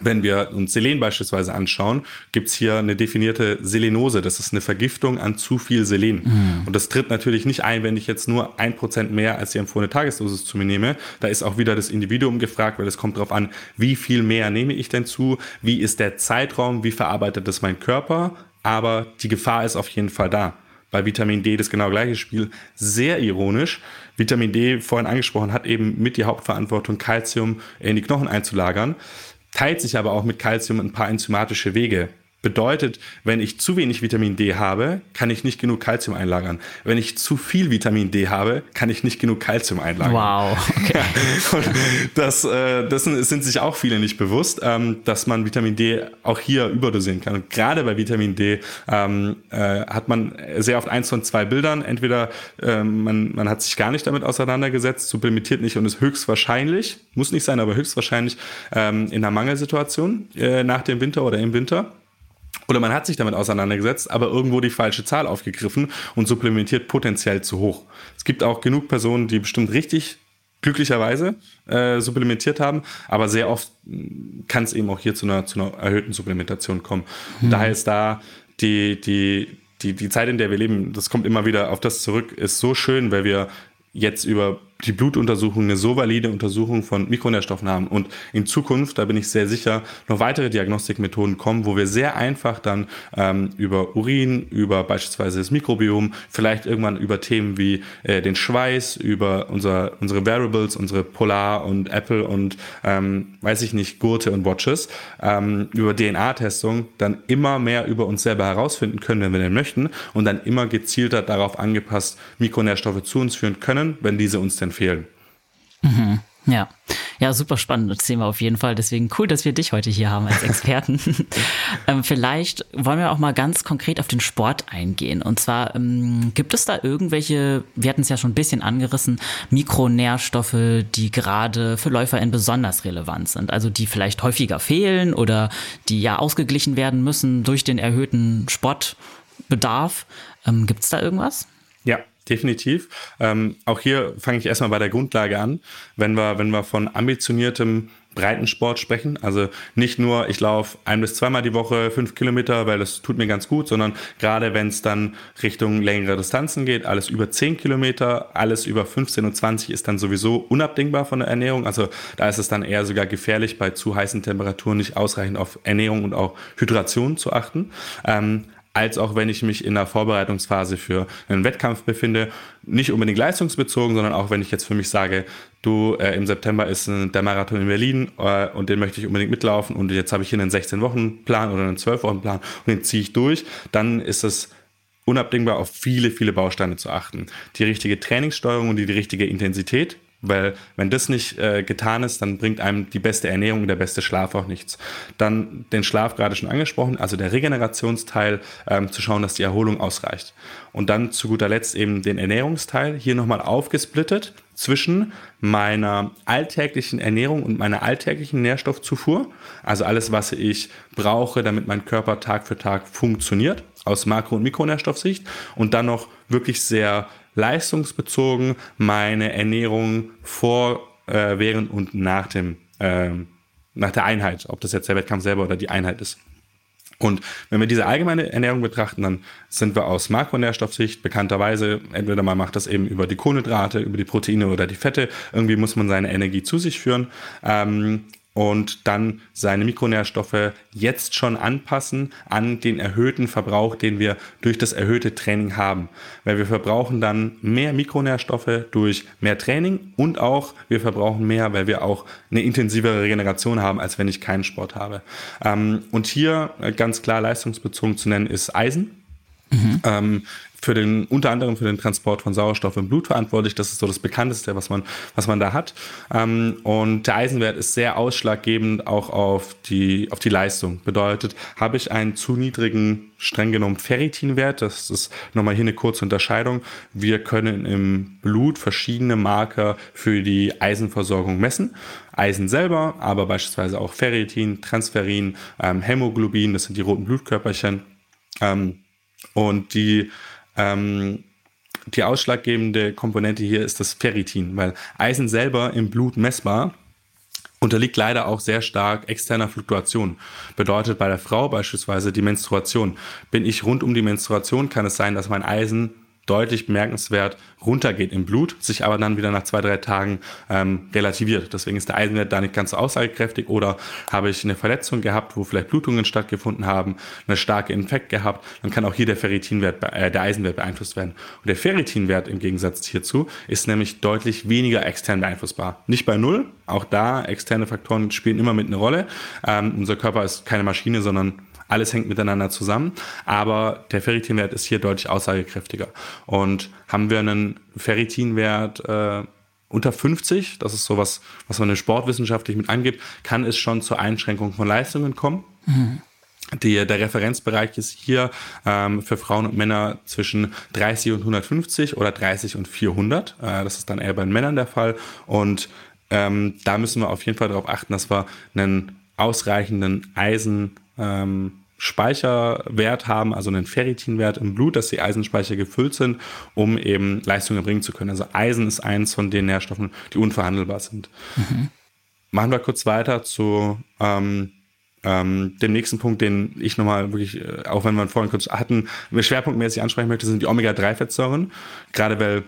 [SPEAKER 1] Wenn wir uns Selen beispielsweise anschauen, gibt's hier eine definierte Selenose. Das ist eine Vergiftung an zu viel Selen. Mhm. Und das tritt natürlich nicht ein, wenn ich jetzt nur ein Prozent mehr als die empfohlene Tagesdosis zu mir nehme. Da ist auch wieder das Individuum gefragt, weil es kommt darauf an, wie viel mehr nehme ich denn zu, wie ist der Zeitraum, wie verarbeitet das mein Körper. Aber die Gefahr ist auf jeden Fall da. Bei Vitamin D das genau gleiche Spiel. Sehr ironisch. Vitamin D, vorhin angesprochen, hat eben mit die Hauptverantwortung, Kalzium in die Knochen einzulagern teilt sich aber auch mit Calcium ein paar enzymatische Wege. Bedeutet, wenn ich zu wenig Vitamin D habe, kann ich nicht genug Kalzium einlagern. Wenn ich zu viel Vitamin D habe, kann ich nicht genug Kalzium einlagern.
[SPEAKER 2] Wow. Okay. *laughs*
[SPEAKER 1] Das, äh, das sind sich auch viele nicht bewusst, ähm, dass man Vitamin D auch hier überdosieren kann. Und gerade bei Vitamin D ähm, äh, hat man sehr oft eins von zwei Bildern. Entweder äh, man, man hat sich gar nicht damit auseinandergesetzt, supplementiert nicht und ist höchstwahrscheinlich, muss nicht sein, aber höchstwahrscheinlich ähm, in einer Mangelsituation äh, nach dem Winter oder im Winter oder man hat sich damit auseinandergesetzt, aber irgendwo die falsche Zahl aufgegriffen und supplementiert potenziell zu hoch. Es gibt auch genug Personen, die bestimmt richtig glücklicherweise äh, supplementiert haben, aber sehr oft kann es eben auch hier zu einer, zu einer erhöhten Supplementation kommen. Mhm. Daher ist da die, die, die, die Zeit, in der wir leben, das kommt immer wieder auf das zurück, ist so schön, weil wir jetzt über die Blutuntersuchung eine so valide Untersuchung von Mikronährstoffen haben und in Zukunft, da bin ich sehr sicher, noch weitere Diagnostikmethoden kommen, wo wir sehr einfach dann ähm, über Urin, über beispielsweise das Mikrobiom, vielleicht irgendwann über Themen wie äh, den Schweiß, über unser, unsere Variables, unsere Polar und Apple und ähm, weiß ich nicht, Gurte und Watches, ähm, über DNA-Testung dann immer mehr über uns selber herausfinden können, wenn wir denn möchten und dann immer gezielter darauf angepasst Mikronährstoffe zu uns führen können, wenn diese uns denn empfehlen.
[SPEAKER 2] Mhm. Ja, ja, super spannendes Thema auf jeden Fall. Deswegen cool, dass wir dich heute hier haben als Experten. *laughs* ähm, vielleicht wollen wir auch mal ganz konkret auf den Sport eingehen. Und zwar ähm, gibt es da irgendwelche, wir hatten es ja schon ein bisschen angerissen, Mikronährstoffe, die gerade für LäuferInnen besonders relevant sind. Also die vielleicht häufiger fehlen oder die ja ausgeglichen werden müssen durch den erhöhten Sportbedarf. Ähm, gibt es da irgendwas?
[SPEAKER 1] Ja, definitiv. Ähm, auch hier fange ich erstmal bei der Grundlage an. Wenn wir, wenn wir von ambitioniertem Breitensport sprechen. Also nicht nur, ich laufe ein bis zweimal die Woche fünf Kilometer, weil das tut mir ganz gut, sondern gerade wenn es dann Richtung längere Distanzen geht, alles über zehn Kilometer, alles über 15 und 20 ist dann sowieso unabdingbar von der Ernährung. Also da ist es dann eher sogar gefährlich, bei zu heißen Temperaturen nicht ausreichend auf Ernährung und auch Hydration zu achten. Ähm, als auch wenn ich mich in der Vorbereitungsphase für einen Wettkampf befinde. Nicht unbedingt leistungsbezogen, sondern auch wenn ich jetzt für mich sage, du, äh, im September ist der Marathon in Berlin äh, und den möchte ich unbedingt mitlaufen und jetzt habe ich hier einen 16-Wochen-Plan oder einen 12-Wochen-Plan und den ziehe ich durch, dann ist es unabdingbar auf viele, viele Bausteine zu achten. Die richtige Trainingssteuerung und die, die richtige Intensität weil wenn das nicht äh, getan ist, dann bringt einem die beste Ernährung und der beste Schlaf auch nichts. Dann den Schlaf gerade schon angesprochen, also der Regenerationsteil, ähm, zu schauen, dass die Erholung ausreicht. Und dann zu guter Letzt eben den Ernährungsteil, hier nochmal aufgesplittet zwischen meiner alltäglichen Ernährung und meiner alltäglichen Nährstoffzufuhr. Also alles, was ich brauche, damit mein Körper Tag für Tag funktioniert, aus Makro- und Mikronährstoffsicht. Und dann noch wirklich sehr leistungsbezogen meine Ernährung vor, äh, während und nach dem äh, nach der Einheit, ob das jetzt der Wettkampf selber oder die Einheit ist. Und wenn wir diese allgemeine Ernährung betrachten, dann sind wir aus Makronährstoffsicht bekannterweise, entweder man macht das eben über die Kohlenhydrate, über die Proteine oder die Fette, irgendwie muss man seine Energie zu sich führen. Ähm, und dann seine Mikronährstoffe jetzt schon anpassen an den erhöhten Verbrauch, den wir durch das erhöhte Training haben. Weil wir verbrauchen dann mehr Mikronährstoffe durch mehr Training und auch wir verbrauchen mehr, weil wir auch eine intensivere Regeneration haben, als wenn ich keinen Sport habe. Ähm, und hier äh, ganz klar leistungsbezogen zu nennen ist Eisen. Mhm. Ähm, für den, unter anderem für den Transport von Sauerstoff im Blut verantwortlich. Das ist so das Bekannteste, was man, was man da hat. Ähm, und der Eisenwert ist sehr ausschlaggebend auch auf die, auf die Leistung. Bedeutet, habe ich einen zu niedrigen, streng genommen Ferritinwert, das ist nochmal hier eine kurze Unterscheidung. Wir können im Blut verschiedene Marker für die Eisenversorgung messen. Eisen selber, aber beispielsweise auch Ferritin, Transferin, ähm, Hämoglobin, das sind die roten Blutkörperchen. Ähm, und die ähm, die ausschlaggebende Komponente hier ist das Ferritin, weil Eisen selber im Blut messbar unterliegt leider auch sehr stark externer Fluktuation. Bedeutet bei der Frau beispielsweise die Menstruation. Bin ich rund um die Menstruation, kann es sein, dass mein Eisen deutlich bemerkenswert runtergeht im Blut, sich aber dann wieder nach zwei, drei Tagen ähm, relativiert. Deswegen ist der Eisenwert da nicht ganz so aussagekräftig oder habe ich eine Verletzung gehabt, wo vielleicht Blutungen stattgefunden haben, eine starke Infekt gehabt, dann kann auch hier der Ferritinwert, äh, der Eisenwert beeinflusst werden. Und der Ferritinwert im Gegensatz hierzu ist nämlich deutlich weniger extern beeinflussbar. Nicht bei Null, auch da externe Faktoren spielen immer mit eine Rolle. Ähm, unser Körper ist keine Maschine, sondern alles hängt miteinander zusammen, aber der Ferritinwert ist hier deutlich aussagekräftiger. Und haben wir einen Ferritinwert äh, unter 50, das ist sowas, was man sportwissenschaftlich mit angibt, kann es schon zur Einschränkung von Leistungen kommen. Mhm. Die, der Referenzbereich ist hier ähm, für Frauen und Männer zwischen 30 und 150 oder 30 und 400. Äh, das ist dann eher bei den Männern der Fall. Und ähm, da müssen wir auf jeden Fall darauf achten, dass wir einen ausreichenden Eisen, ähm, Speicherwert haben, also einen Ferritinwert im Blut, dass die Eisenspeicher gefüllt sind, um eben Leistung erbringen zu können. Also Eisen ist eins von den Nährstoffen, die unverhandelbar sind. Mhm. Machen wir kurz weiter zu ähm, ähm, dem nächsten Punkt, den ich nochmal wirklich, äh, auch wenn wir vorhin kurz hatten, schwerpunktmäßig ansprechen möchte, sind die Omega-3-Fettsäuren. Gerade weil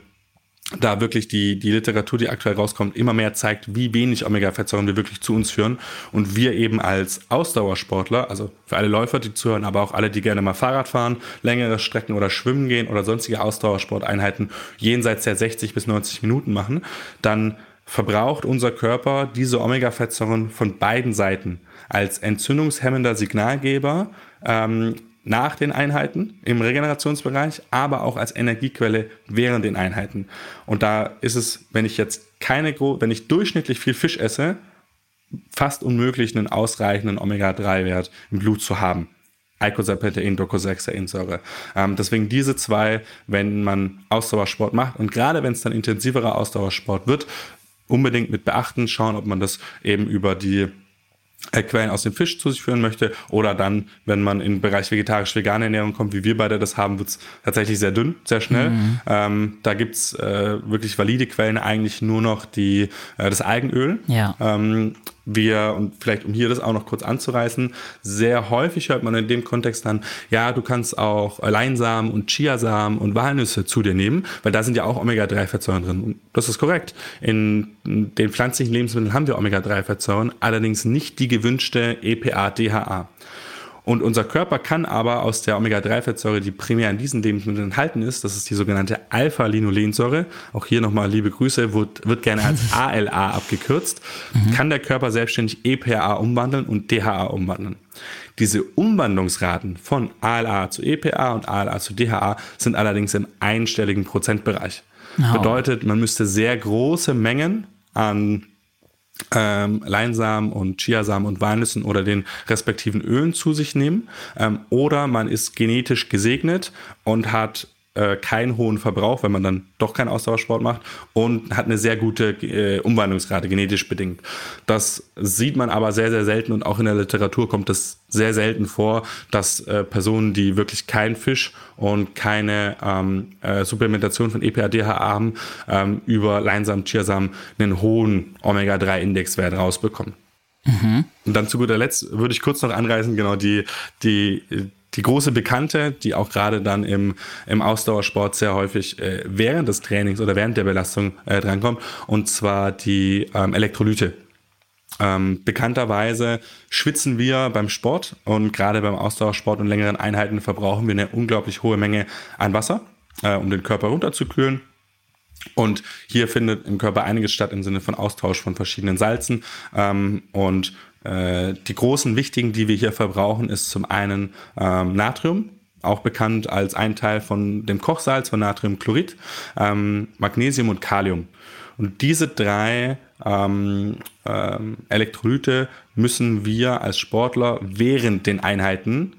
[SPEAKER 1] da wirklich die, die Literatur, die aktuell rauskommt, immer mehr zeigt, wie wenig Omega-Fettsäuren wir wirklich zu uns führen. Und wir eben als Ausdauersportler, also für alle Läufer, die zuhören, aber auch alle, die gerne mal Fahrrad fahren, längere Strecken oder schwimmen gehen oder sonstige Ausdauersporteinheiten jenseits der 60 bis 90 Minuten machen, dann verbraucht unser Körper diese Omega-Fettsäuren von beiden Seiten als entzündungshemmender Signalgeber ähm, nach den Einheiten im Regenerationsbereich, aber auch als Energiequelle während den Einheiten. Und da ist es, wenn ich jetzt keine, wenn ich durchschnittlich viel Fisch esse, fast unmöglich, einen ausreichenden Omega-3-Wert im Blut zu haben. Eicosapentaen, Docosahexaensäure. Ähm, deswegen diese zwei, wenn man Ausdauersport macht und gerade wenn es dann intensiverer Ausdauersport wird, unbedingt mit beachten, schauen, ob man das eben über die Quellen aus dem Fisch zu sich führen möchte. Oder dann, wenn man in den Bereich vegetarisch-vegane Ernährung kommt, wie wir beide das haben, wird es tatsächlich sehr dünn, sehr schnell. Mhm. Ähm, da gibt's äh, wirklich valide Quellen, eigentlich nur noch die, äh, das Algenöl.
[SPEAKER 2] Ja.
[SPEAKER 1] Ähm, wir, und vielleicht um hier das auch noch kurz anzureißen, sehr häufig hört man in dem Kontext dann, ja, du kannst auch Leinsamen und Chiasamen und Walnüsse zu dir nehmen, weil da sind ja auch Omega-3-Fettsäuren drin. Und das ist korrekt. In den pflanzlichen Lebensmitteln haben wir Omega-3-Fettsäuren, allerdings nicht die gewünschte EPA-DHA. Und unser Körper kann aber aus der Omega-3-Fettsäure, die primär in diesen Lebensmitteln enthalten ist, das ist die sogenannte Alpha-Linolensäure, auch hier nochmal liebe Grüße, wird, wird gerne als *laughs* ALA abgekürzt, mhm. kann der Körper selbstständig EPA umwandeln und DHA umwandeln. Diese Umwandlungsraten von ALA zu EPA und ALA zu DHA sind allerdings im einstelligen Prozentbereich. Oh. Bedeutet, man müsste sehr große Mengen an ähm, Leinsamen und Chiasamen und Walnüssen oder den respektiven Ölen zu sich nehmen. Ähm, oder man ist genetisch gesegnet und hat äh, keinen hohen Verbrauch, wenn man dann doch keinen Ausdauersport macht und hat eine sehr gute äh, Umwandlungsrate, genetisch bedingt. Das sieht man aber sehr, sehr selten und auch in der Literatur kommt es sehr selten vor, dass äh, Personen, die wirklich keinen Fisch und keine ähm, äh, Supplementation von EPA-DHA haben, ähm, über Leinsamen, Chiasamen einen hohen Omega-3-Indexwert rausbekommen. Mhm. Und dann zu guter Letzt würde ich kurz noch anreißen, genau die, die die große Bekannte, die auch gerade dann im, im Ausdauersport sehr häufig äh, während des Trainings oder während der Belastung äh, drankommt, und zwar die ähm, Elektrolyte. Ähm, bekannterweise schwitzen wir beim Sport und gerade beim Ausdauersport und längeren Einheiten verbrauchen wir eine unglaublich hohe Menge an Wasser, äh, um den Körper runterzukühlen. Und hier findet im Körper einiges statt im Sinne von Austausch von verschiedenen Salzen. Ähm, und äh, die großen wichtigen, die wir hier verbrauchen, ist zum einen ähm, Natrium, auch bekannt als ein Teil von dem Kochsalz von Natriumchlorid, ähm, Magnesium und Kalium. Und diese drei ähm, ähm, Elektrolyte müssen wir als Sportler während den Einheiten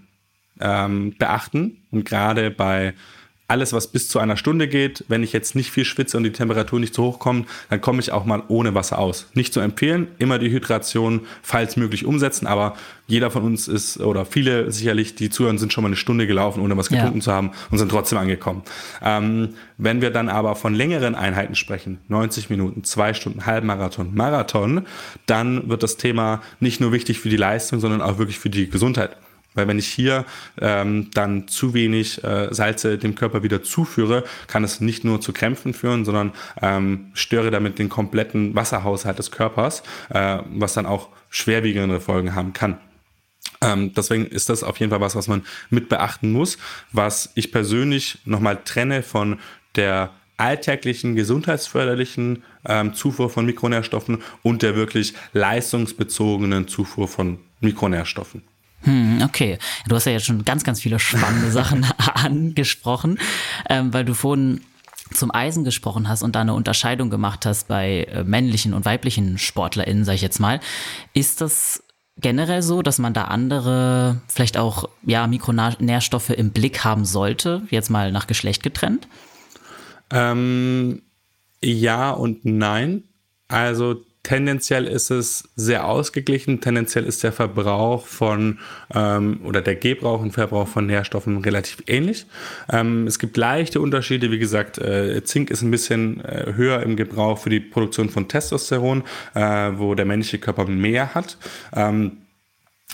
[SPEAKER 1] ähm, beachten. Und gerade bei alles, was bis zu einer Stunde geht, wenn ich jetzt nicht viel schwitze und die Temperatur nicht zu hoch kommt, dann komme ich auch mal ohne Wasser aus. Nicht zu empfehlen, immer die Hydration, falls möglich, umsetzen, aber jeder von uns ist, oder viele sicherlich, die zuhören, sind schon mal eine Stunde gelaufen, ohne was getrunken ja. zu haben und sind trotzdem angekommen. Ähm, wenn wir dann aber von längeren Einheiten sprechen, 90 Minuten, zwei Stunden, Halbmarathon, Marathon, dann wird das Thema nicht nur wichtig für die Leistung, sondern auch wirklich für die Gesundheit. Weil wenn ich hier ähm, dann zu wenig äh, Salze dem Körper wieder zuführe, kann es nicht nur zu Krämpfen führen, sondern ähm, störe damit den kompletten Wasserhaushalt des Körpers, äh, was dann auch schwerwiegende Folgen haben kann. Ähm, deswegen ist das auf jeden Fall was, was man mit beachten muss, was ich persönlich nochmal trenne von der alltäglichen gesundheitsförderlichen ähm, Zufuhr von Mikronährstoffen und der wirklich leistungsbezogenen Zufuhr von Mikronährstoffen.
[SPEAKER 2] Hm, okay. Du hast ja jetzt schon ganz, ganz viele spannende Sachen *laughs* angesprochen, ähm, weil du vorhin zum Eisen gesprochen hast und da eine Unterscheidung gemacht hast bei äh, männlichen und weiblichen SportlerInnen, sag ich jetzt mal. Ist das generell so, dass man da andere, vielleicht auch ja, Mikronährstoffe im Blick haben sollte, jetzt mal nach Geschlecht getrennt?
[SPEAKER 1] Ähm, ja und nein. Also Tendenziell ist es sehr ausgeglichen. Tendenziell ist der Verbrauch von ähm, oder der Gebrauch und Verbrauch von Nährstoffen relativ ähnlich. Ähm, es gibt leichte Unterschiede. Wie gesagt, äh, Zink ist ein bisschen äh, höher im Gebrauch für die Produktion von Testosteron, äh, wo der männliche Körper mehr hat. Ähm,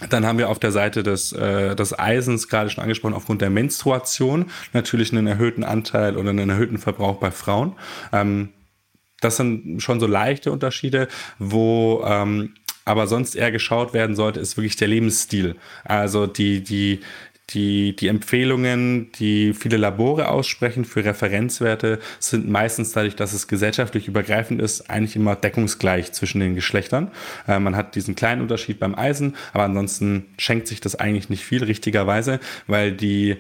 [SPEAKER 1] dann haben wir auf der Seite des, äh, des Eisens, gerade schon angesprochen, aufgrund der Menstruation natürlich einen erhöhten Anteil oder einen erhöhten Verbrauch bei Frauen. Ähm, das sind schon so leichte Unterschiede, wo ähm, aber sonst eher geschaut werden sollte, ist wirklich der Lebensstil. Also die, die, die, die Empfehlungen, die viele Labore aussprechen für Referenzwerte, sind meistens dadurch, dass es gesellschaftlich übergreifend ist, eigentlich immer deckungsgleich zwischen den Geschlechtern. Äh, man hat diesen kleinen Unterschied beim Eisen, aber ansonsten schenkt sich das eigentlich nicht viel, richtigerweise, weil die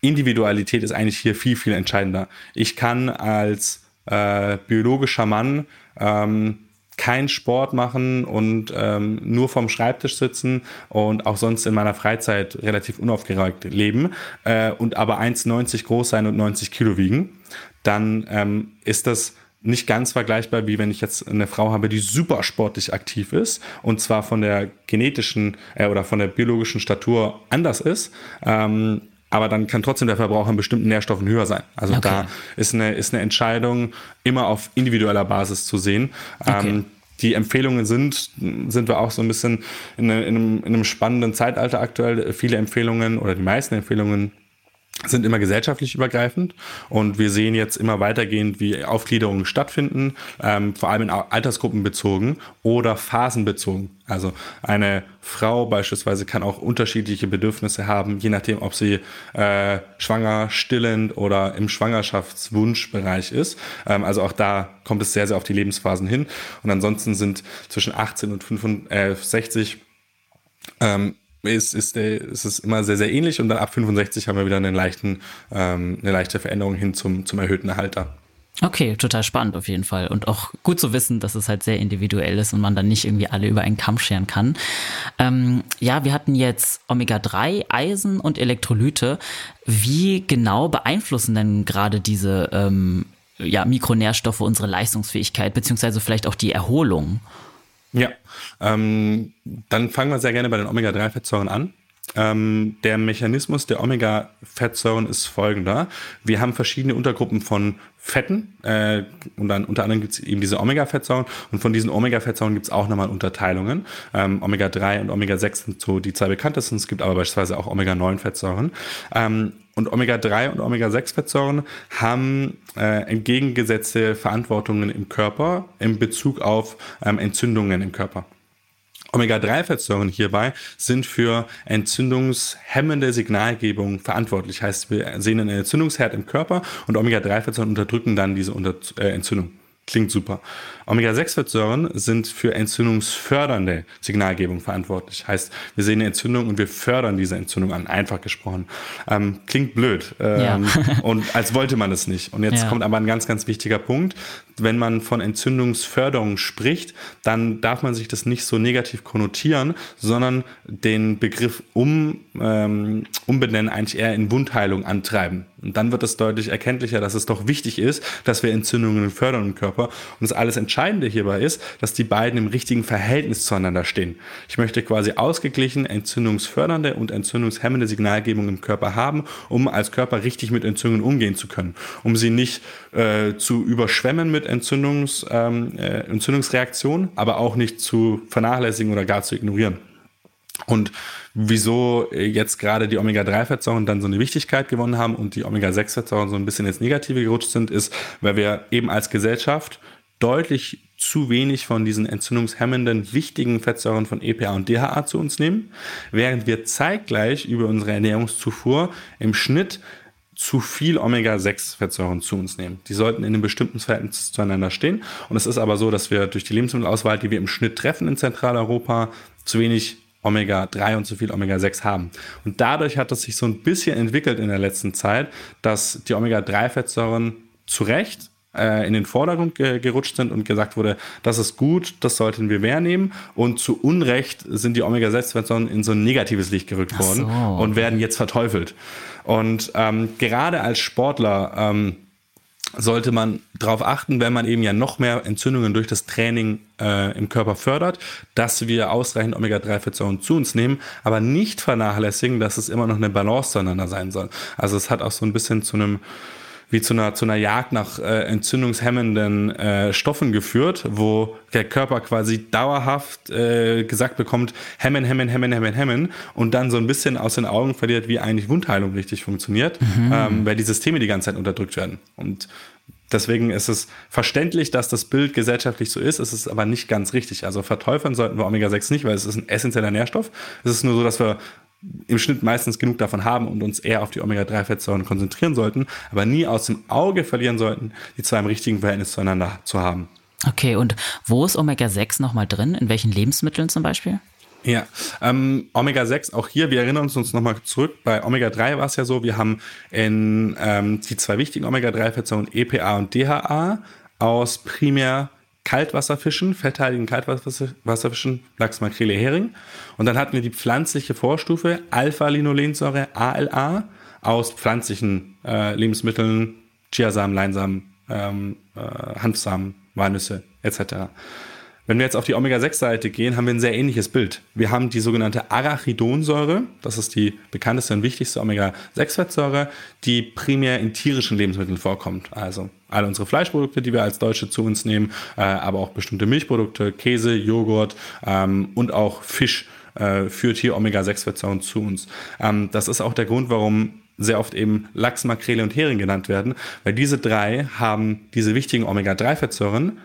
[SPEAKER 1] Individualität ist eigentlich hier viel, viel entscheidender. Ich kann als äh, biologischer Mann ähm, keinen Sport machen und ähm, nur vorm Schreibtisch sitzen und auch sonst in meiner Freizeit relativ unaufgeregt leben äh, und aber 1,90 groß sein und 90 Kilo wiegen, dann ähm, ist das nicht ganz vergleichbar, wie wenn ich jetzt eine Frau habe, die super sportlich aktiv ist und zwar von der genetischen äh, oder von der biologischen Statur anders ist. Ähm, aber dann kann trotzdem der Verbrauch an bestimmten Nährstoffen höher sein. Also okay. da ist eine, ist eine Entscheidung immer auf individueller Basis zu sehen. Okay. Ähm, die Empfehlungen sind, sind wir auch so ein bisschen in, in, einem, in einem spannenden Zeitalter aktuell. Viele Empfehlungen oder die meisten Empfehlungen sind immer gesellschaftlich übergreifend und wir sehen jetzt immer weitergehend, wie Aufgliederungen stattfinden, ähm, vor allem in Altersgruppen bezogen oder phasenbezogen. Also eine Frau beispielsweise kann auch unterschiedliche Bedürfnisse haben, je nachdem, ob sie äh, schwanger, stillend oder im Schwangerschaftswunschbereich ist. Ähm, also auch da kommt es sehr, sehr auf die Lebensphasen hin. Und ansonsten sind zwischen 18 und 65 ähm, ist, ist, ist es immer sehr, sehr ähnlich und dann ab 65 haben wir wieder einen leichten, ähm, eine leichte Veränderung hin zum, zum erhöhten Alter.
[SPEAKER 2] Okay, total spannend auf jeden Fall. Und auch gut zu wissen, dass es halt sehr individuell ist und man dann nicht irgendwie alle über einen Kamm scheren kann. Ähm, ja, wir hatten jetzt Omega-3, Eisen und Elektrolyte. Wie genau beeinflussen denn gerade diese ähm, ja, Mikronährstoffe unsere Leistungsfähigkeit, beziehungsweise vielleicht auch die Erholung?
[SPEAKER 1] Ja, ähm, dann fangen wir sehr gerne bei den Omega-3-Fettsäuren an. Ähm, der Mechanismus der Omega-Fettsäuren ist folgender. Wir haben verschiedene Untergruppen von Fetten äh, und dann unter anderem gibt es eben diese Omega-Fettsäuren und von diesen Omega-Fettsäuren gibt es auch nochmal Unterteilungen. Ähm, Omega-3 und Omega-6 sind so die zwei bekanntesten. Es gibt aber beispielsweise auch Omega-9-Fettsäuren. Ähm, und Omega-3 und Omega-6-Fettsäuren haben äh, entgegengesetzte Verantwortungen im Körper in Bezug auf ähm, Entzündungen im Körper. Omega-3-Fettsäuren hierbei sind für entzündungshemmende Signalgebung verantwortlich. Heißt, wir sehen einen Entzündungsherd im Körper und Omega-3-Fettsäuren unterdrücken dann diese äh, Entzündung. Klingt super. Omega-6-Fettsäuren sind für entzündungsfördernde Signalgebung verantwortlich. Heißt, wir sehen eine Entzündung und wir fördern diese Entzündung an, einfach gesprochen. Ähm, klingt blöd. Ähm, ja. und als wollte man es nicht. Und jetzt ja. kommt aber ein ganz, ganz wichtiger Punkt. Wenn man von Entzündungsförderung spricht, dann darf man sich das nicht so negativ konnotieren, sondern den Begriff um, ähm, umbenennen, eigentlich eher in Wundheilung antreiben. Und dann wird es deutlich erkenntlicher, dass es doch wichtig ist, dass wir Entzündungen fördern im Körper. Und das alles Entscheidende hierbei ist, dass die beiden im richtigen Verhältnis zueinander stehen. Ich möchte quasi ausgeglichen entzündungsfördernde und entzündungshemmende Signalgebung im Körper haben, um als Körper richtig mit Entzündungen umgehen zu können. Um sie nicht äh, zu überschwemmen mit Entzündungs, ähm, äh, Entzündungsreaktionen, aber auch nicht zu vernachlässigen oder gar zu ignorieren. Und wieso jetzt gerade die Omega-3-Fettsäuren dann so eine Wichtigkeit gewonnen haben und die Omega-6-Fettsäuren so ein bisschen ins Negative gerutscht sind, ist, weil wir eben als Gesellschaft deutlich zu wenig von diesen entzündungshemmenden wichtigen Fettsäuren von EPA und DHA zu uns nehmen, während wir zeitgleich über unsere Ernährungszufuhr im Schnitt zu viel Omega-6-Fettsäuren zu uns nehmen. Die sollten in einem bestimmten Verhältnis zueinander stehen. Und es ist aber so, dass wir durch die Lebensmittelauswahl, die wir im Schnitt treffen in Zentraleuropa, zu wenig Omega-3 und zu viel Omega-6 haben. Und dadurch hat es sich so ein bisschen entwickelt in der letzten Zeit, dass die Omega-3-Fettsäuren zu Recht äh, in den Vordergrund ge gerutscht sind und gesagt wurde, das ist gut, das sollten wir mehr nehmen. Und zu Unrecht sind die Omega-6-Fettsäuren in so ein negatives Licht gerückt worden so. und werden jetzt verteufelt. Und ähm, gerade als Sportler ähm, sollte man darauf achten, wenn man eben ja noch mehr Entzündungen durch das Training äh, im Körper fördert, dass wir ausreichend Omega-3-Fettsäuren zu uns nehmen, aber nicht vernachlässigen, dass es immer noch eine Balance zueinander sein soll. Also es hat auch so ein bisschen zu einem wie zu einer, zu einer Jagd nach äh, entzündungshemmenden äh, Stoffen geführt, wo der Körper quasi dauerhaft äh, gesagt bekommt, hemmen, hemmen, hemmen, hemmen, hemmen und dann so ein bisschen aus den Augen verliert, wie eigentlich Wundheilung richtig funktioniert, mhm. ähm, weil die Systeme die ganze Zeit unterdrückt werden. Und Deswegen ist es verständlich, dass das Bild gesellschaftlich so ist. Es ist aber nicht ganz richtig. Also verteufeln sollten wir Omega-6 nicht, weil es ist ein essentieller Nährstoff. Es ist nur so, dass wir im Schnitt meistens genug davon haben und uns eher auf die Omega-3-Fettsäuren konzentrieren sollten, aber nie aus dem Auge verlieren sollten, die zwar im richtigen Verhältnis zueinander zu haben.
[SPEAKER 2] Okay, und wo ist Omega-6 nochmal drin? In welchen Lebensmitteln zum Beispiel?
[SPEAKER 1] Ja, ähm, Omega-6, auch hier, wir erinnern uns, uns nochmal zurück, bei Omega-3 war es ja so, wir haben in ähm, die zwei wichtigen Omega-3-Fettsäuren EPA und DHA aus primär Kaltwasserfischen, fetthaltigen Kaltwasserfischen, Lachs, Makrele, Hering. Und dann hatten wir die pflanzliche Vorstufe Alpha-Linolensäure, ALA, aus pflanzlichen äh, Lebensmitteln, Chiasamen, Leinsamen, ähm, äh, Hanfsamen, Walnüsse etc. Wenn wir jetzt auf die Omega-6-Seite gehen, haben wir ein sehr ähnliches Bild. Wir haben die sogenannte Arachidonsäure, das ist die bekannteste und wichtigste Omega-6-Fettsäure, die primär in tierischen Lebensmitteln vorkommt. Also alle unsere Fleischprodukte, die wir als Deutsche zu uns nehmen, äh, aber auch bestimmte Milchprodukte, Käse, Joghurt ähm, und auch Fisch äh, führt hier Omega-6-Fettsäuren zu uns. Ähm, das ist auch der Grund, warum sehr oft eben Lachs, Makrele und Hering genannt werden, weil diese drei haben diese wichtigen Omega-3-Fettsäuren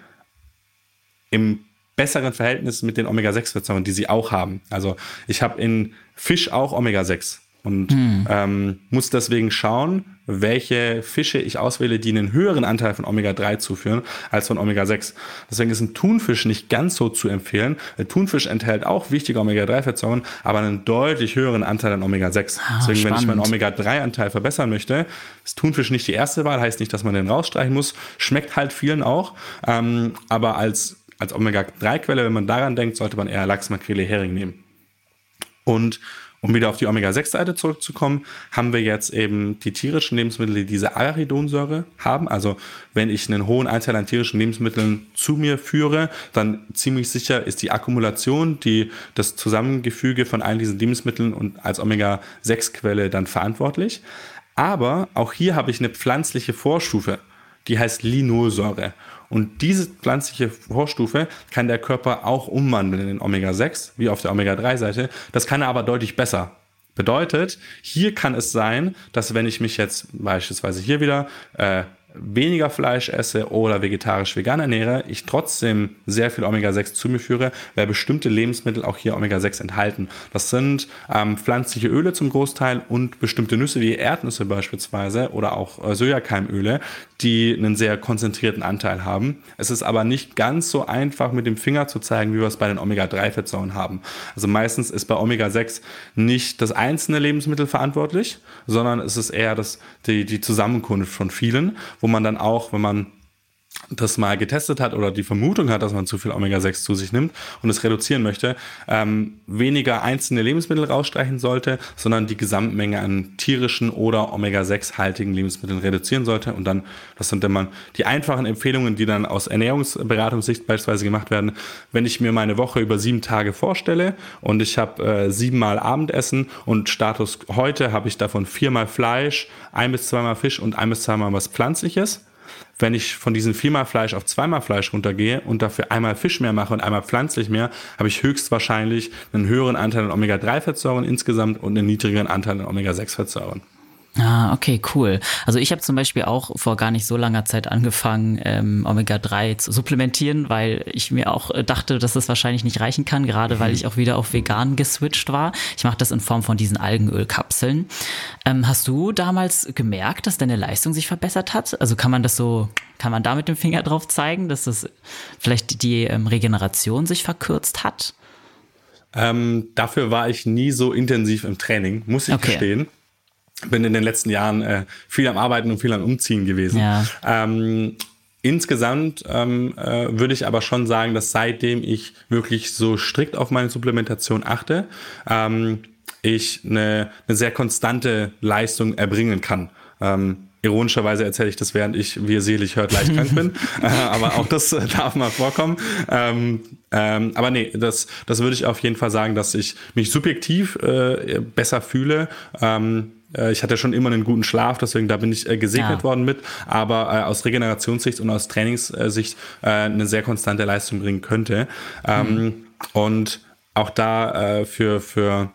[SPEAKER 1] im besseren Verhältnis mit den Omega-6-Fettsäuren, die sie auch haben. Also ich habe in Fisch auch Omega-6 und hm. ähm, muss deswegen schauen, welche Fische ich auswähle, die einen höheren Anteil von Omega-3 zuführen als von Omega-6. Deswegen ist ein Thunfisch nicht ganz so zu empfehlen. Der Thunfisch enthält auch wichtige Omega-3-Fettsäuren, aber einen deutlich höheren Anteil an Omega-6. Ah, Deswegen, spannend. wenn ich meinen Omega-3-Anteil verbessern möchte, ist Thunfisch nicht die erste Wahl, heißt nicht, dass man den rausstreichen muss. Schmeckt halt vielen auch, ähm, aber als als Omega-3-Quelle, wenn man daran denkt, sollte man eher Lachs, Makrele, Hering nehmen. Und um wieder auf die Omega-6-Seite zurückzukommen, haben wir jetzt eben die tierischen Lebensmittel, die diese Arachidonsäure haben. Also wenn ich einen hohen Anteil an tierischen Lebensmitteln zu mir führe, dann ziemlich sicher ist die Akkumulation, die, das Zusammengefüge von allen diesen Lebensmitteln und als Omega-6-Quelle dann verantwortlich. Aber auch hier habe ich eine pflanzliche Vorstufe, die heißt Linolsäure. Und diese pflanzliche Vorstufe kann der Körper auch umwandeln in Omega-6, wie auf der Omega-3-Seite. Das kann er aber deutlich besser. Bedeutet, hier kann es sein, dass wenn ich mich jetzt beispielsweise hier wieder äh, weniger Fleisch esse oder vegetarisch vegan ernähre, ich trotzdem sehr viel Omega-6 zu mir führe, weil bestimmte Lebensmittel auch hier Omega-6 enthalten. Das sind ähm, pflanzliche Öle zum Großteil und bestimmte Nüsse wie Erdnüsse beispielsweise oder auch äh, Sojakeimöle, die einen sehr konzentrierten Anteil haben. Es ist aber nicht ganz so einfach mit dem Finger zu zeigen, wie wir es bei den Omega-3-Fettsäuren haben. Also meistens ist bei Omega-6 nicht das einzelne Lebensmittel verantwortlich, sondern es ist eher das, die, die Zusammenkunft von vielen, wo man dann auch, wenn man das mal getestet hat oder die Vermutung hat, dass man zu viel Omega-6 zu sich nimmt und es reduzieren möchte, ähm, weniger einzelne Lebensmittel rausstreichen sollte, sondern die Gesamtmenge an tierischen oder Omega-6-haltigen Lebensmitteln reduzieren sollte. Und dann, das sind dann die einfachen Empfehlungen, die dann aus Ernährungsberatungssicht beispielsweise gemacht werden. Wenn ich mir meine Woche über sieben Tage vorstelle und ich habe äh, siebenmal Abendessen und Status heute habe ich davon viermal Fleisch, ein bis zweimal Fisch und ein bis zweimal was Pflanzliches, wenn ich von diesem viermal Fleisch auf zweimal Fleisch runtergehe und dafür einmal Fisch mehr mache und einmal pflanzlich mehr, habe ich höchstwahrscheinlich einen höheren Anteil an Omega-3-Fettsäuren insgesamt und einen niedrigeren Anteil an Omega-6-Fettsäuren.
[SPEAKER 2] Ah, okay, cool. Also ich habe zum Beispiel auch vor gar nicht so langer Zeit angefangen, ähm, Omega-3 zu supplementieren, weil ich mir auch äh, dachte, dass das wahrscheinlich nicht reichen kann, gerade mhm. weil ich auch wieder auf vegan geswitcht war. Ich mache das in Form von diesen Algenölkapseln. Ähm, hast du damals gemerkt, dass deine Leistung sich verbessert hat? Also kann man das so, kann man da mit dem Finger drauf zeigen, dass das vielleicht die ähm, Regeneration sich verkürzt hat?
[SPEAKER 1] Ähm, dafür war ich nie so intensiv im Training, muss ich okay. gestehen bin in den letzten Jahren äh, viel am Arbeiten und viel am Umziehen gewesen. Ja. Ähm, insgesamt ähm, äh, würde ich aber schon sagen, dass seitdem ich wirklich so strikt auf meine Supplementation achte, ähm, ich eine, eine sehr konstante Leistung erbringen kann. Ähm, Ironischerweise erzähle ich das, während ich, wie ihr selig hört, leicht krank bin. *laughs* äh, aber auch das äh, darf mal vorkommen. Ähm, ähm, aber nee, das, das würde ich auf jeden Fall sagen, dass ich mich subjektiv äh, besser fühle. Ähm, äh, ich hatte schon immer einen guten Schlaf, deswegen da bin ich äh, gesegnet ja. worden mit, aber äh, aus Regenerationssicht und aus Trainingssicht äh, eine sehr konstante Leistung bringen könnte. Ähm, mhm. Und auch da für, für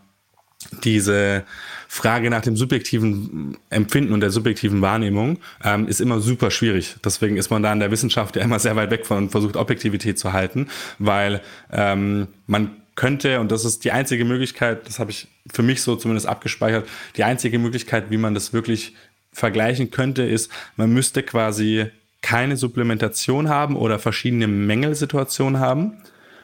[SPEAKER 1] diese Frage nach dem subjektiven Empfinden und der subjektiven Wahrnehmung ähm, ist immer super schwierig. Deswegen ist man da in der Wissenschaft ja immer sehr weit weg von und versucht Objektivität zu halten, weil ähm, man könnte, und das ist die einzige Möglichkeit, das habe ich für mich so zumindest abgespeichert, die einzige Möglichkeit, wie man das wirklich vergleichen könnte, ist, man müsste quasi keine Supplementation haben oder verschiedene Mängelsituationen haben.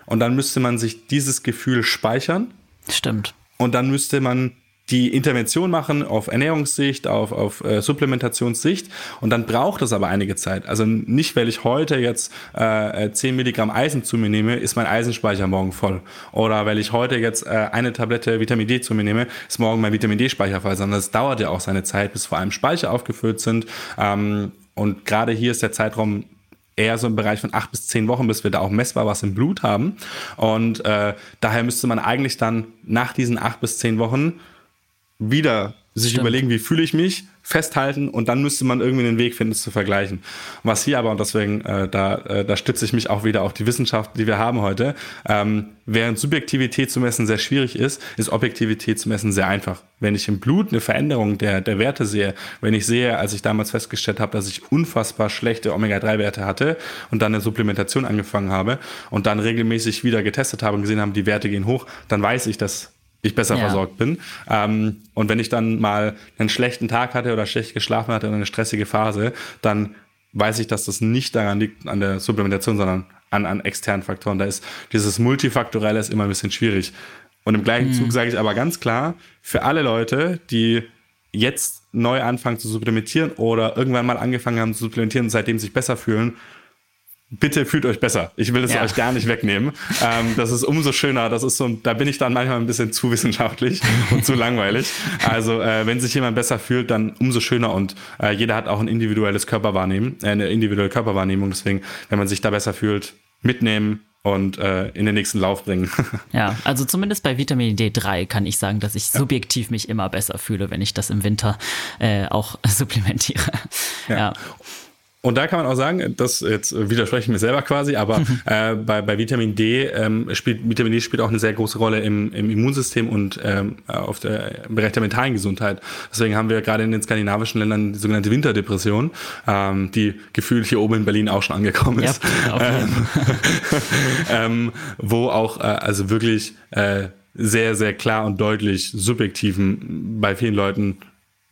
[SPEAKER 1] Und dann müsste man sich dieses Gefühl speichern.
[SPEAKER 2] Stimmt.
[SPEAKER 1] Und dann müsste man die Intervention machen auf Ernährungssicht, auf, auf äh, Supplementationssicht und dann braucht es aber einige Zeit. Also nicht, weil ich heute jetzt äh, 10 Milligramm Eisen zu mir nehme, ist mein Eisenspeicher morgen voll. Oder weil ich heute jetzt äh, eine Tablette Vitamin D zu mir nehme, ist morgen mein Vitamin D-Speicher voll, sondern es dauert ja auch seine Zeit, bis vor allem Speicher aufgefüllt sind. Ähm, und gerade hier ist der Zeitraum eher so im Bereich von acht bis zehn Wochen, bis wir da auch messbar was im Blut haben. Und äh, daher müsste man eigentlich dann nach diesen acht bis zehn Wochen wieder sich Stimmt. überlegen, wie fühle ich mich, festhalten und dann müsste man irgendwie einen Weg finden, es zu vergleichen. Was hier aber, und deswegen, äh, da, äh, da stütze ich mich auch wieder auf die Wissenschaft, die wir haben heute, ähm, während Subjektivität zu messen sehr schwierig ist, ist Objektivität zu messen sehr einfach. Wenn ich im Blut eine Veränderung der, der Werte sehe, wenn ich sehe, als ich damals festgestellt habe, dass ich unfassbar schlechte Omega-3-Werte hatte und dann eine Supplementation angefangen habe und dann regelmäßig wieder getestet habe und gesehen habe, die Werte gehen hoch, dann weiß ich, dass ich besser ja. versorgt bin. Ähm, und wenn ich dann mal einen schlechten Tag hatte oder schlecht geschlafen hatte oder eine stressige Phase, dann weiß ich, dass das nicht daran liegt, an der Supplementation, sondern an, an externen Faktoren. Da ist dieses Multifaktorelle ist immer ein bisschen schwierig. Und im gleichen mhm. Zug sage ich aber ganz klar, für alle Leute, die jetzt neu anfangen zu supplementieren oder irgendwann mal angefangen haben zu supplementieren und seitdem sich besser fühlen, bitte fühlt euch besser. Ich will es ja. euch gar nicht wegnehmen. Ähm, das ist umso schöner. Das ist so, da bin ich dann manchmal ein bisschen zu wissenschaftlich *laughs* und zu langweilig. Also äh, wenn sich jemand besser fühlt, dann umso schöner und äh, jeder hat auch ein individuelles Körperwahrnehmen, äh, eine individuelle Körperwahrnehmung. Deswegen, wenn man sich da besser fühlt, mitnehmen, und äh, in den nächsten Lauf bringen. *laughs*
[SPEAKER 2] ja, also zumindest bei Vitamin D3 kann ich sagen, dass ich ja. subjektiv mich immer besser fühle, wenn ich das im Winter äh, auch *laughs* supplementiere.
[SPEAKER 1] Ja. ja. Und da kann man auch sagen, das jetzt widerspreche ich mir selber quasi, aber *laughs* äh, bei, bei Vitamin D ähm, spielt Vitamin D spielt auch eine sehr große Rolle im, im Immunsystem und ähm, auf der im Bereich der mentalen Gesundheit. Deswegen haben wir gerade in den skandinavischen Ländern die sogenannte Winterdepression, ähm, die gefühlt hier oben in Berlin auch schon angekommen ist, ja, ähm, *laughs* ähm, wo auch äh, also wirklich äh, sehr sehr klar und deutlich subjektiven bei vielen Leuten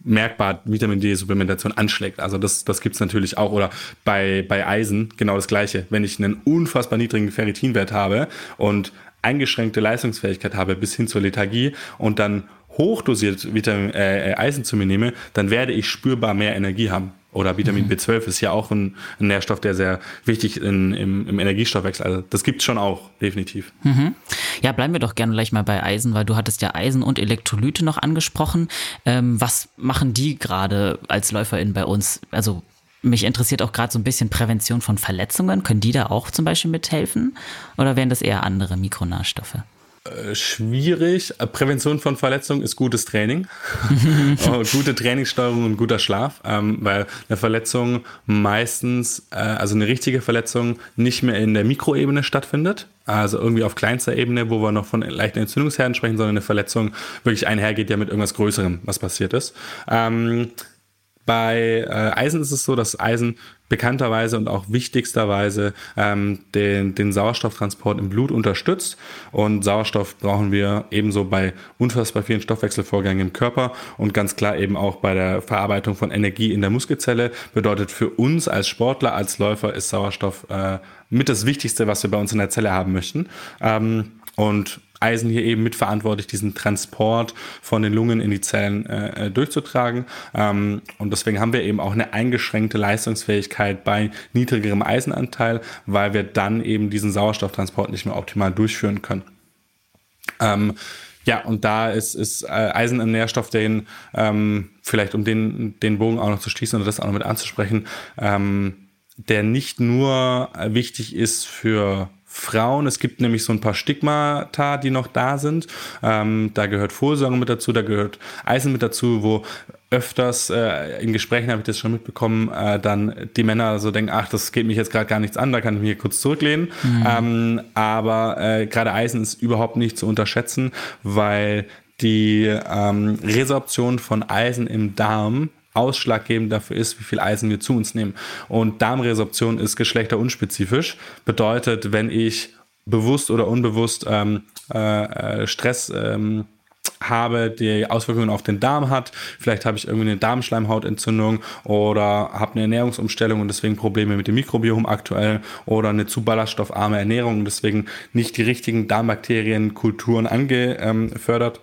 [SPEAKER 1] merkbar Vitamin D-Supplementation anschlägt. Also das, das gibt's natürlich auch. Oder bei, bei Eisen genau das Gleiche. Wenn ich einen unfassbar niedrigen Ferritinwert habe und eingeschränkte Leistungsfähigkeit habe bis hin zur Lethargie und dann hochdosiert Vitamin, äh, Eisen zu mir nehme, dann werde ich spürbar mehr Energie haben. Oder Vitamin mhm. B12 ist ja auch ein, ein, Nährstoff, der sehr wichtig in, im, im Energiestoffwechsel. Also das gibt's schon auch, definitiv.
[SPEAKER 2] Mhm. Ja, bleiben wir doch gerne gleich mal bei Eisen, weil du hattest ja Eisen und Elektrolyte noch angesprochen. Ähm, was machen die gerade als LäuferInnen bei uns? Also mich interessiert auch gerade so ein bisschen Prävention von Verletzungen. Können die da auch zum Beispiel mithelfen? Oder wären das eher andere Mikronährstoffe?
[SPEAKER 1] Äh, schwierig. Prävention von Verletzungen ist gutes Training. Oh, *laughs* gute Trainingssteuerung und guter Schlaf, ähm, weil eine Verletzung meistens, äh, also eine richtige Verletzung, nicht mehr in der Mikroebene stattfindet. Also irgendwie auf kleinster Ebene, wo wir noch von leichten Entzündungsherden sprechen, sondern eine Verletzung wirklich einhergeht ja mit irgendwas Größerem, was passiert ist. Ähm, bei äh, Eisen ist es so, dass Eisen bekannterweise und auch wichtigsterweise ähm, den, den Sauerstofftransport im Blut unterstützt. Und Sauerstoff brauchen wir ebenso bei unfassbar vielen Stoffwechselvorgängen im Körper und ganz klar eben auch bei der Verarbeitung von Energie in der Muskelzelle. Bedeutet für uns als Sportler, als Läufer ist Sauerstoff äh, mit das Wichtigste, was wir bei uns in der Zelle haben möchten. Ähm, und Eisen hier eben mitverantwortlich, diesen Transport von den Lungen in die Zellen äh, äh, durchzutragen. Ähm, und deswegen haben wir eben auch eine eingeschränkte Leistungsfähigkeit bei niedrigerem Eisenanteil, weil wir dann eben diesen Sauerstofftransport nicht mehr optimal durchführen können. Ähm, ja, und da ist, ist äh, Eisen ein Nährstoff, den ähm, vielleicht um den, den Bogen auch noch zu schließen oder das auch noch mit anzusprechen, ähm, der nicht nur wichtig ist für Frauen. Es gibt nämlich so ein paar Stigmata, die noch da sind. Ähm, da gehört Folsäure mit dazu, da gehört Eisen mit dazu, wo öfters äh, in Gesprächen habe ich das schon mitbekommen, äh, dann die Männer so denken, ach, das geht mich jetzt gerade gar nichts an, da kann ich mich hier kurz zurücklehnen. Mhm. Ähm, aber äh, gerade Eisen ist überhaupt nicht zu unterschätzen, weil die ähm, Resorption von Eisen im Darm ausschlaggebend dafür ist, wie viel Eisen wir zu uns nehmen. Und Darmresorption ist geschlechterunspezifisch. Bedeutet, wenn ich bewusst oder unbewusst ähm, äh, äh, Stress ähm, habe, die Auswirkungen auf den Darm hat. Vielleicht habe ich irgendwie eine Darmschleimhautentzündung oder habe eine Ernährungsumstellung und deswegen Probleme mit dem Mikrobiom aktuell oder eine zu ballaststoffarme Ernährung und deswegen nicht die richtigen Darmbakterienkulturen angefördert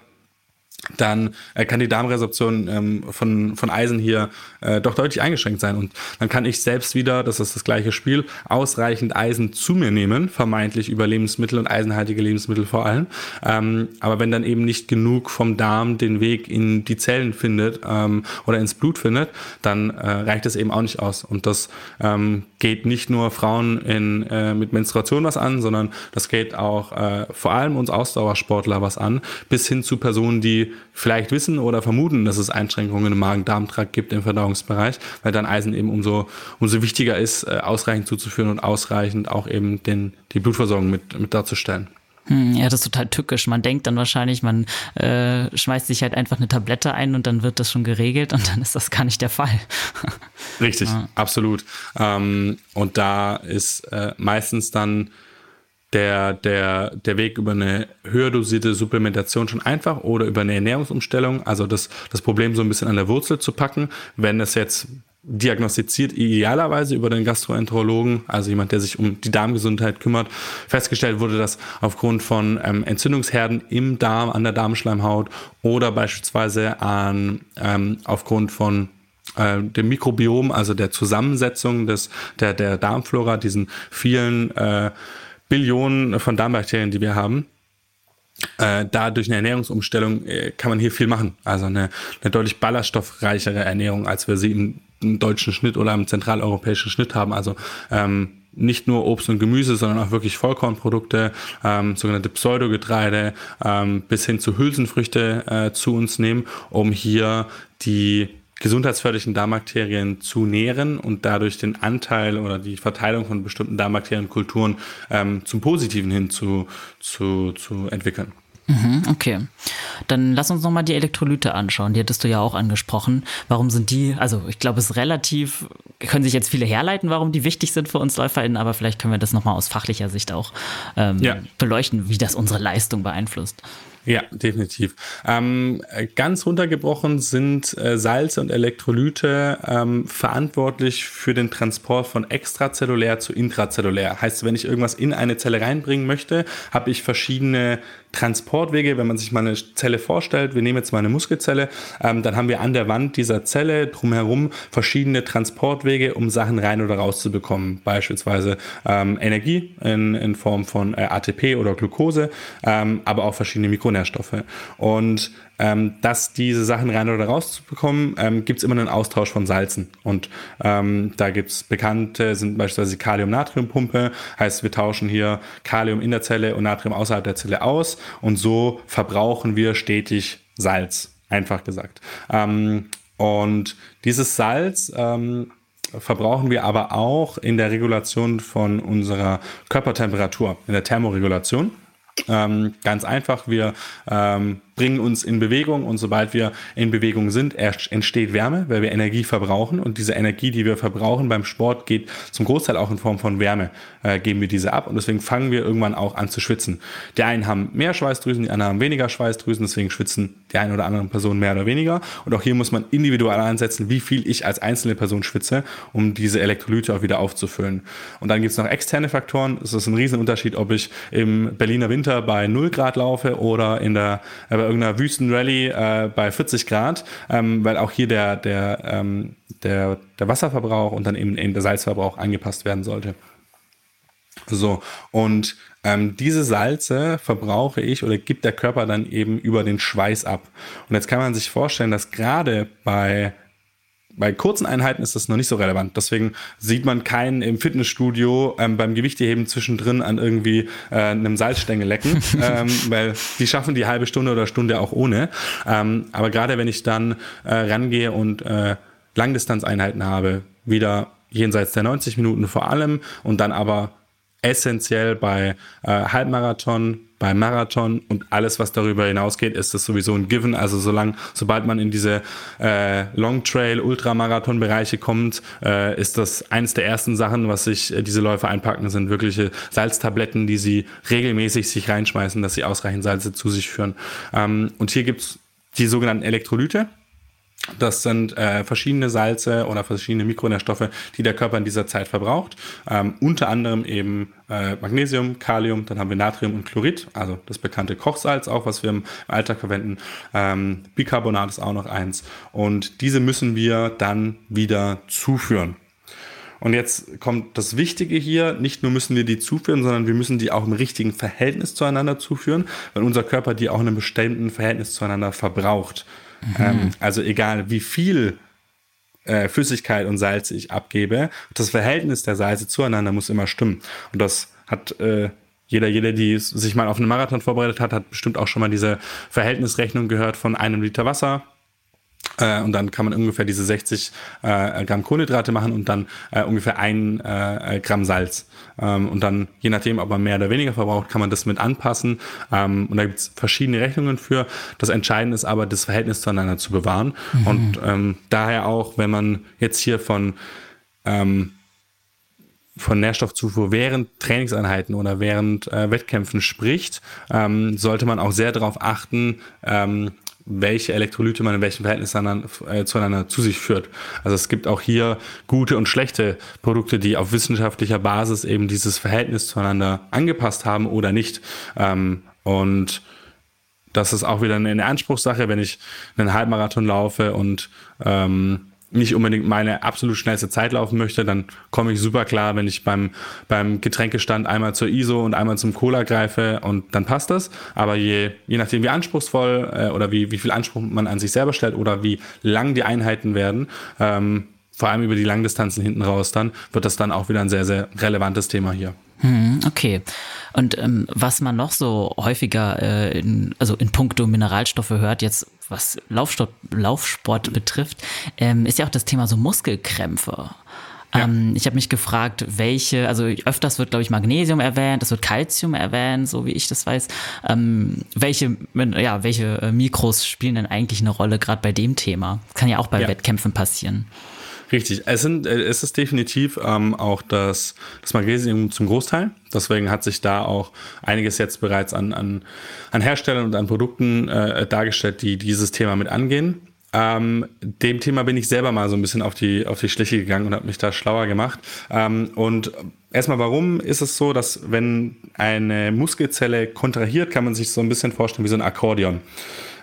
[SPEAKER 1] dann äh, kann die Darmresorption ähm, von, von Eisen hier äh, doch deutlich eingeschränkt sein. Und dann kann ich selbst wieder, das ist das gleiche Spiel, ausreichend Eisen zu mir nehmen, vermeintlich über Lebensmittel und eisenhaltige Lebensmittel vor allem. Ähm, aber wenn dann eben nicht genug vom Darm den Weg in die Zellen findet ähm, oder ins Blut findet, dann äh, reicht es eben auch nicht aus. Und das ähm, geht nicht nur Frauen in, äh, mit Menstruation was an, sondern das geht auch äh, vor allem uns Ausdauersportler was an, bis hin zu Personen, die vielleicht wissen oder vermuten, dass es Einschränkungen im Magen-Darm-Trakt gibt im Verdauungsbereich, weil dann Eisen eben umso, umso wichtiger ist, äh, ausreichend zuzuführen und ausreichend auch eben den, die Blutversorgung mit, mit darzustellen.
[SPEAKER 2] Hm, ja, das ist total tückisch. Man denkt dann wahrscheinlich, man äh, schmeißt sich halt einfach eine Tablette ein und dann wird das schon geregelt und dann ist das gar nicht der Fall.
[SPEAKER 1] Richtig, ja. absolut. Ähm, und da ist äh, meistens dann der, der, der Weg über eine höher dosierte Supplementation schon einfach oder über eine Ernährungsumstellung, also das, das Problem so ein bisschen an der Wurzel zu packen. Wenn es jetzt diagnostiziert idealerweise über den Gastroenterologen, also jemand, der sich um die Darmgesundheit kümmert, festgestellt wurde, dass aufgrund von ähm, Entzündungsherden im Darm, an der Darmschleimhaut oder beispielsweise an, ähm, aufgrund von äh, dem Mikrobiom, also der Zusammensetzung des, der, der Darmflora, diesen vielen äh, Billionen von Darmbakterien, die wir haben, äh, da durch eine Ernährungsumstellung äh, kann man hier viel machen. Also eine, eine deutlich ballaststoffreichere Ernährung, als wir sie im, im, deutschen Schnitt oder im zentraleuropäischen Schnitt haben. Also ähm, nicht nur Obst und Gemüse, sondern auch wirklich Vollkornprodukte, ähm, sogenannte Pseudogetreide, ähm, bis hin zu Hülsenfrüchte äh, zu uns nehmen, um hier die gesundheitsförderlichen Darmbakterien zu nähren und dadurch den Anteil oder die Verteilung von bestimmten Darmbakterienkulturen ähm, zum Positiven hin zu, zu, zu entwickeln.
[SPEAKER 2] Mhm, okay. Dann lass uns nochmal die Elektrolyte anschauen. Die hattest du ja auch angesprochen. Warum sind die, also ich glaube, es ist relativ, können sich jetzt viele herleiten, warum die wichtig sind für uns LäuferInnen, aber vielleicht können wir das nochmal aus fachlicher Sicht auch ähm, ja. beleuchten, wie das unsere Leistung beeinflusst.
[SPEAKER 1] Ja, definitiv. Ähm, ganz runtergebrochen sind äh, Salze und Elektrolyte ähm, verantwortlich für den Transport von extrazellulär zu intrazellulär. Heißt, wenn ich irgendwas in eine Zelle reinbringen möchte, habe ich verschiedene Transportwege, wenn man sich mal eine Zelle vorstellt, wir nehmen jetzt mal eine Muskelzelle, ähm, dann haben wir an der Wand dieser Zelle drumherum verschiedene Transportwege, um Sachen rein oder raus zu bekommen. Beispielsweise ähm, Energie in, in Form von äh, ATP oder Glucose, ähm, aber auch verschiedene Mikronährstoffe. Und ähm, dass diese Sachen rein oder raus zu bekommen, ähm, gibt es immer einen Austausch von Salzen. Und ähm, da gibt es bekannte, sind beispielsweise Kalium-Natrium-Pumpe, heißt wir tauschen hier Kalium in der Zelle und Natrium außerhalb der Zelle aus und so verbrauchen wir stetig Salz, einfach gesagt. Ähm, und dieses Salz ähm, verbrauchen wir aber auch in der Regulation von unserer Körpertemperatur, in der Thermoregulation. Ähm, ganz einfach, wir ähm, bringen uns in Bewegung. Und sobald wir in Bewegung sind, entsteht Wärme, weil wir Energie verbrauchen. Und diese Energie, die wir verbrauchen beim Sport, geht zum Großteil auch in Form von Wärme, äh, geben wir diese ab. Und deswegen fangen wir irgendwann auch an zu schwitzen. Die einen haben mehr Schweißdrüsen, die anderen haben weniger Schweißdrüsen, deswegen schwitzen die eine oder andere Person mehr oder weniger. Und auch hier muss man individuell ansetzen, wie viel ich als einzelne Person schwitze, um diese Elektrolyte auch wieder aufzufüllen. Und dann gibt es noch externe Faktoren, es ist ein Riesenunterschied, ob ich im Berliner Winter bei 0 Grad laufe oder in der äh, bei irgendeiner Wüstenrallye äh, bei 40 Grad, ähm, weil auch hier der, der, ähm, der, der Wasserverbrauch und dann eben, eben der Salzverbrauch angepasst werden sollte. So, und ähm, diese Salze verbrauche ich oder gibt der Körper dann eben über den Schweiß ab. Und jetzt kann man sich vorstellen, dass gerade bei bei kurzen Einheiten ist das noch nicht so relevant. Deswegen sieht man keinen im Fitnessstudio ähm, beim Gewichteheben zwischendrin an irgendwie äh, einem Salzstängel lecken, *laughs* ähm, weil die schaffen die halbe Stunde oder Stunde auch ohne. Ähm, aber gerade wenn ich dann äh, rangehe und äh, Langdistanzeinheiten habe, wieder jenseits der 90 Minuten vor allem und dann aber essentiell bei äh, Halbmarathon, bei Marathon und alles, was darüber hinausgeht, ist das sowieso ein Given. Also solange, sobald man in diese äh, Long Trail, Ultramarathon-Bereiche kommt, äh, ist das eines der ersten Sachen, was sich äh, diese Läufer einpacken, sind wirkliche Salztabletten, die sie regelmäßig sich reinschmeißen, dass sie ausreichend Salze zu sich führen. Ähm, und hier gibt's die sogenannten Elektrolyte. Das sind äh, verschiedene Salze oder verschiedene Mikronährstoffe, die der Körper in dieser Zeit verbraucht. Ähm, unter anderem eben äh, Magnesium, Kalium, dann haben wir Natrium und Chlorid, also das bekannte Kochsalz auch, was wir im Alltag verwenden. Ähm, Bicarbonat ist auch noch eins. Und diese müssen wir dann wieder zuführen. Und jetzt kommt das Wichtige hier, nicht nur müssen wir die zuführen, sondern wir müssen die auch im richtigen Verhältnis zueinander zuführen, weil unser Körper die auch in einem bestimmten Verhältnis zueinander verbraucht. Ähm, also egal wie viel äh, Flüssigkeit und Salz ich abgebe, das Verhältnis der Salze zueinander muss immer stimmen. Und das hat äh, jeder, jeder, die sich mal auf einen Marathon vorbereitet hat, hat bestimmt auch schon mal diese Verhältnisrechnung gehört von einem Liter Wasser äh, und dann kann man ungefähr diese 60 äh, Gramm Kohlenhydrate machen und dann äh, ungefähr ein äh, Gramm Salz. Ähm, und dann, je nachdem, ob man mehr oder weniger verbraucht, kann man das mit anpassen. Ähm, und da gibt es verschiedene Rechnungen für. Das Entscheidende ist aber, das Verhältnis zueinander zu bewahren. Mhm. Und ähm, daher auch, wenn man jetzt hier von ähm, von Nährstoffzufuhr während Trainingseinheiten oder während äh, Wettkämpfen spricht, ähm, sollte man auch sehr darauf achten, ähm, welche Elektrolyte man in welchem Verhältnis äh, zueinander zu sich führt. Also es gibt auch hier gute und schlechte Produkte, die auf wissenschaftlicher Basis eben dieses Verhältnis zueinander angepasst haben oder nicht. Ähm, und das ist auch wieder eine Anspruchssache, wenn ich einen Halbmarathon laufe und ähm, nicht unbedingt meine absolut schnellste Zeit laufen möchte, dann komme ich super klar, wenn ich beim, beim Getränkestand einmal zur ISO und einmal zum Cola greife und dann passt das. Aber je, je nachdem, wie anspruchsvoll äh, oder wie, wie viel Anspruch man an sich selber stellt oder wie lang die Einheiten werden, ähm, vor allem über die Langdistanzen hinten raus dann, wird das dann auch wieder ein sehr, sehr relevantes Thema hier.
[SPEAKER 2] Hm, okay. Und ähm, was man noch so häufiger, äh, in, also in puncto Mineralstoffe hört, jetzt was Laufsport, Laufsport betrifft, ähm, ist ja auch das Thema so Muskelkrämpfe. Ja. Ähm, ich habe mich gefragt, welche, also öfters wird, glaube ich, Magnesium erwähnt, es wird Calcium erwähnt, so wie ich das weiß. Ähm, welche, ja, welche äh, Mikros spielen denn eigentlich eine Rolle gerade bei dem Thema? Das kann ja auch bei ja. Wettkämpfen passieren.
[SPEAKER 1] Richtig, es, sind, äh, es ist definitiv ähm, auch das, das Magnesium zum Großteil. Deswegen hat sich da auch einiges jetzt bereits an, an, an Herstellern und an Produkten äh, dargestellt, die dieses Thema mit angehen. Ähm, dem Thema bin ich selber mal so ein bisschen auf die, auf die Schliche gegangen und habe mich da schlauer gemacht. Ähm, und erstmal, warum ist es so, dass wenn eine Muskelzelle kontrahiert, kann man sich so ein bisschen vorstellen wie so ein Akkordeon.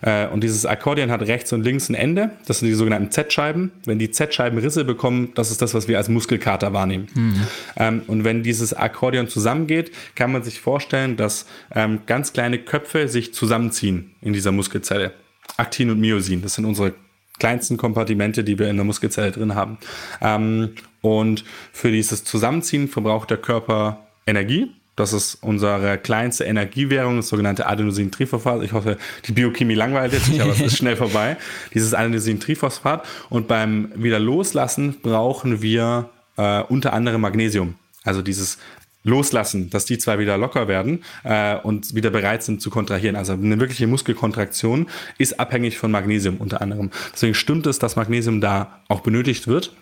[SPEAKER 1] Äh, und dieses Akkordeon hat rechts und links ein Ende. Das sind die sogenannten Z-Scheiben. Wenn die Z-Scheiben Risse bekommen, das ist das, was wir als Muskelkater wahrnehmen. Mhm. Ähm, und wenn dieses Akkordeon zusammengeht, kann man sich vorstellen, dass ähm, ganz kleine Köpfe sich zusammenziehen in dieser Muskelzelle. Aktin und Myosin, das sind unsere kleinsten Kompartimente, die wir in der Muskelzelle drin haben. Ähm, und für dieses Zusammenziehen verbraucht der Körper Energie. Das ist unsere kleinste Energiewährung, das sogenannte Adenosin-Triphosphat. Ich hoffe, die Biochemie langweilt jetzt nicht, aber es ist schnell *laughs* vorbei. Dieses Adenosin-Triphosphat. Und beim wieder loslassen brauchen wir äh, unter anderem Magnesium. Also dieses loslassen, dass die zwei wieder locker werden äh, und wieder bereit sind zu kontrahieren. Also eine wirkliche Muskelkontraktion ist abhängig von Magnesium unter anderem. Deswegen stimmt es, dass Magnesium da auch benötigt wird.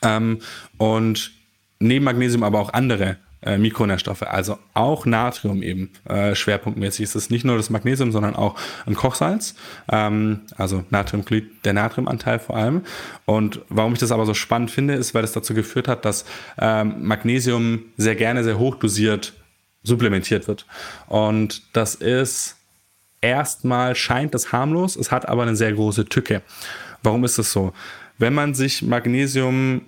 [SPEAKER 1] Ähm, und neben Magnesium aber auch andere äh, Mikronährstoffe, also auch Natrium eben äh, schwerpunktmäßig. Es ist nicht nur das Magnesium, sondern auch ein Kochsalz, ähm, also Natriumchlorid, der Natriumanteil vor allem. Und warum ich das aber so spannend finde, ist, weil es dazu geführt hat, dass ähm, Magnesium sehr gerne sehr hoch dosiert supplementiert wird. Und das ist erstmal scheint das harmlos, es hat aber eine sehr große Tücke. Warum ist das so? Wenn man sich Magnesium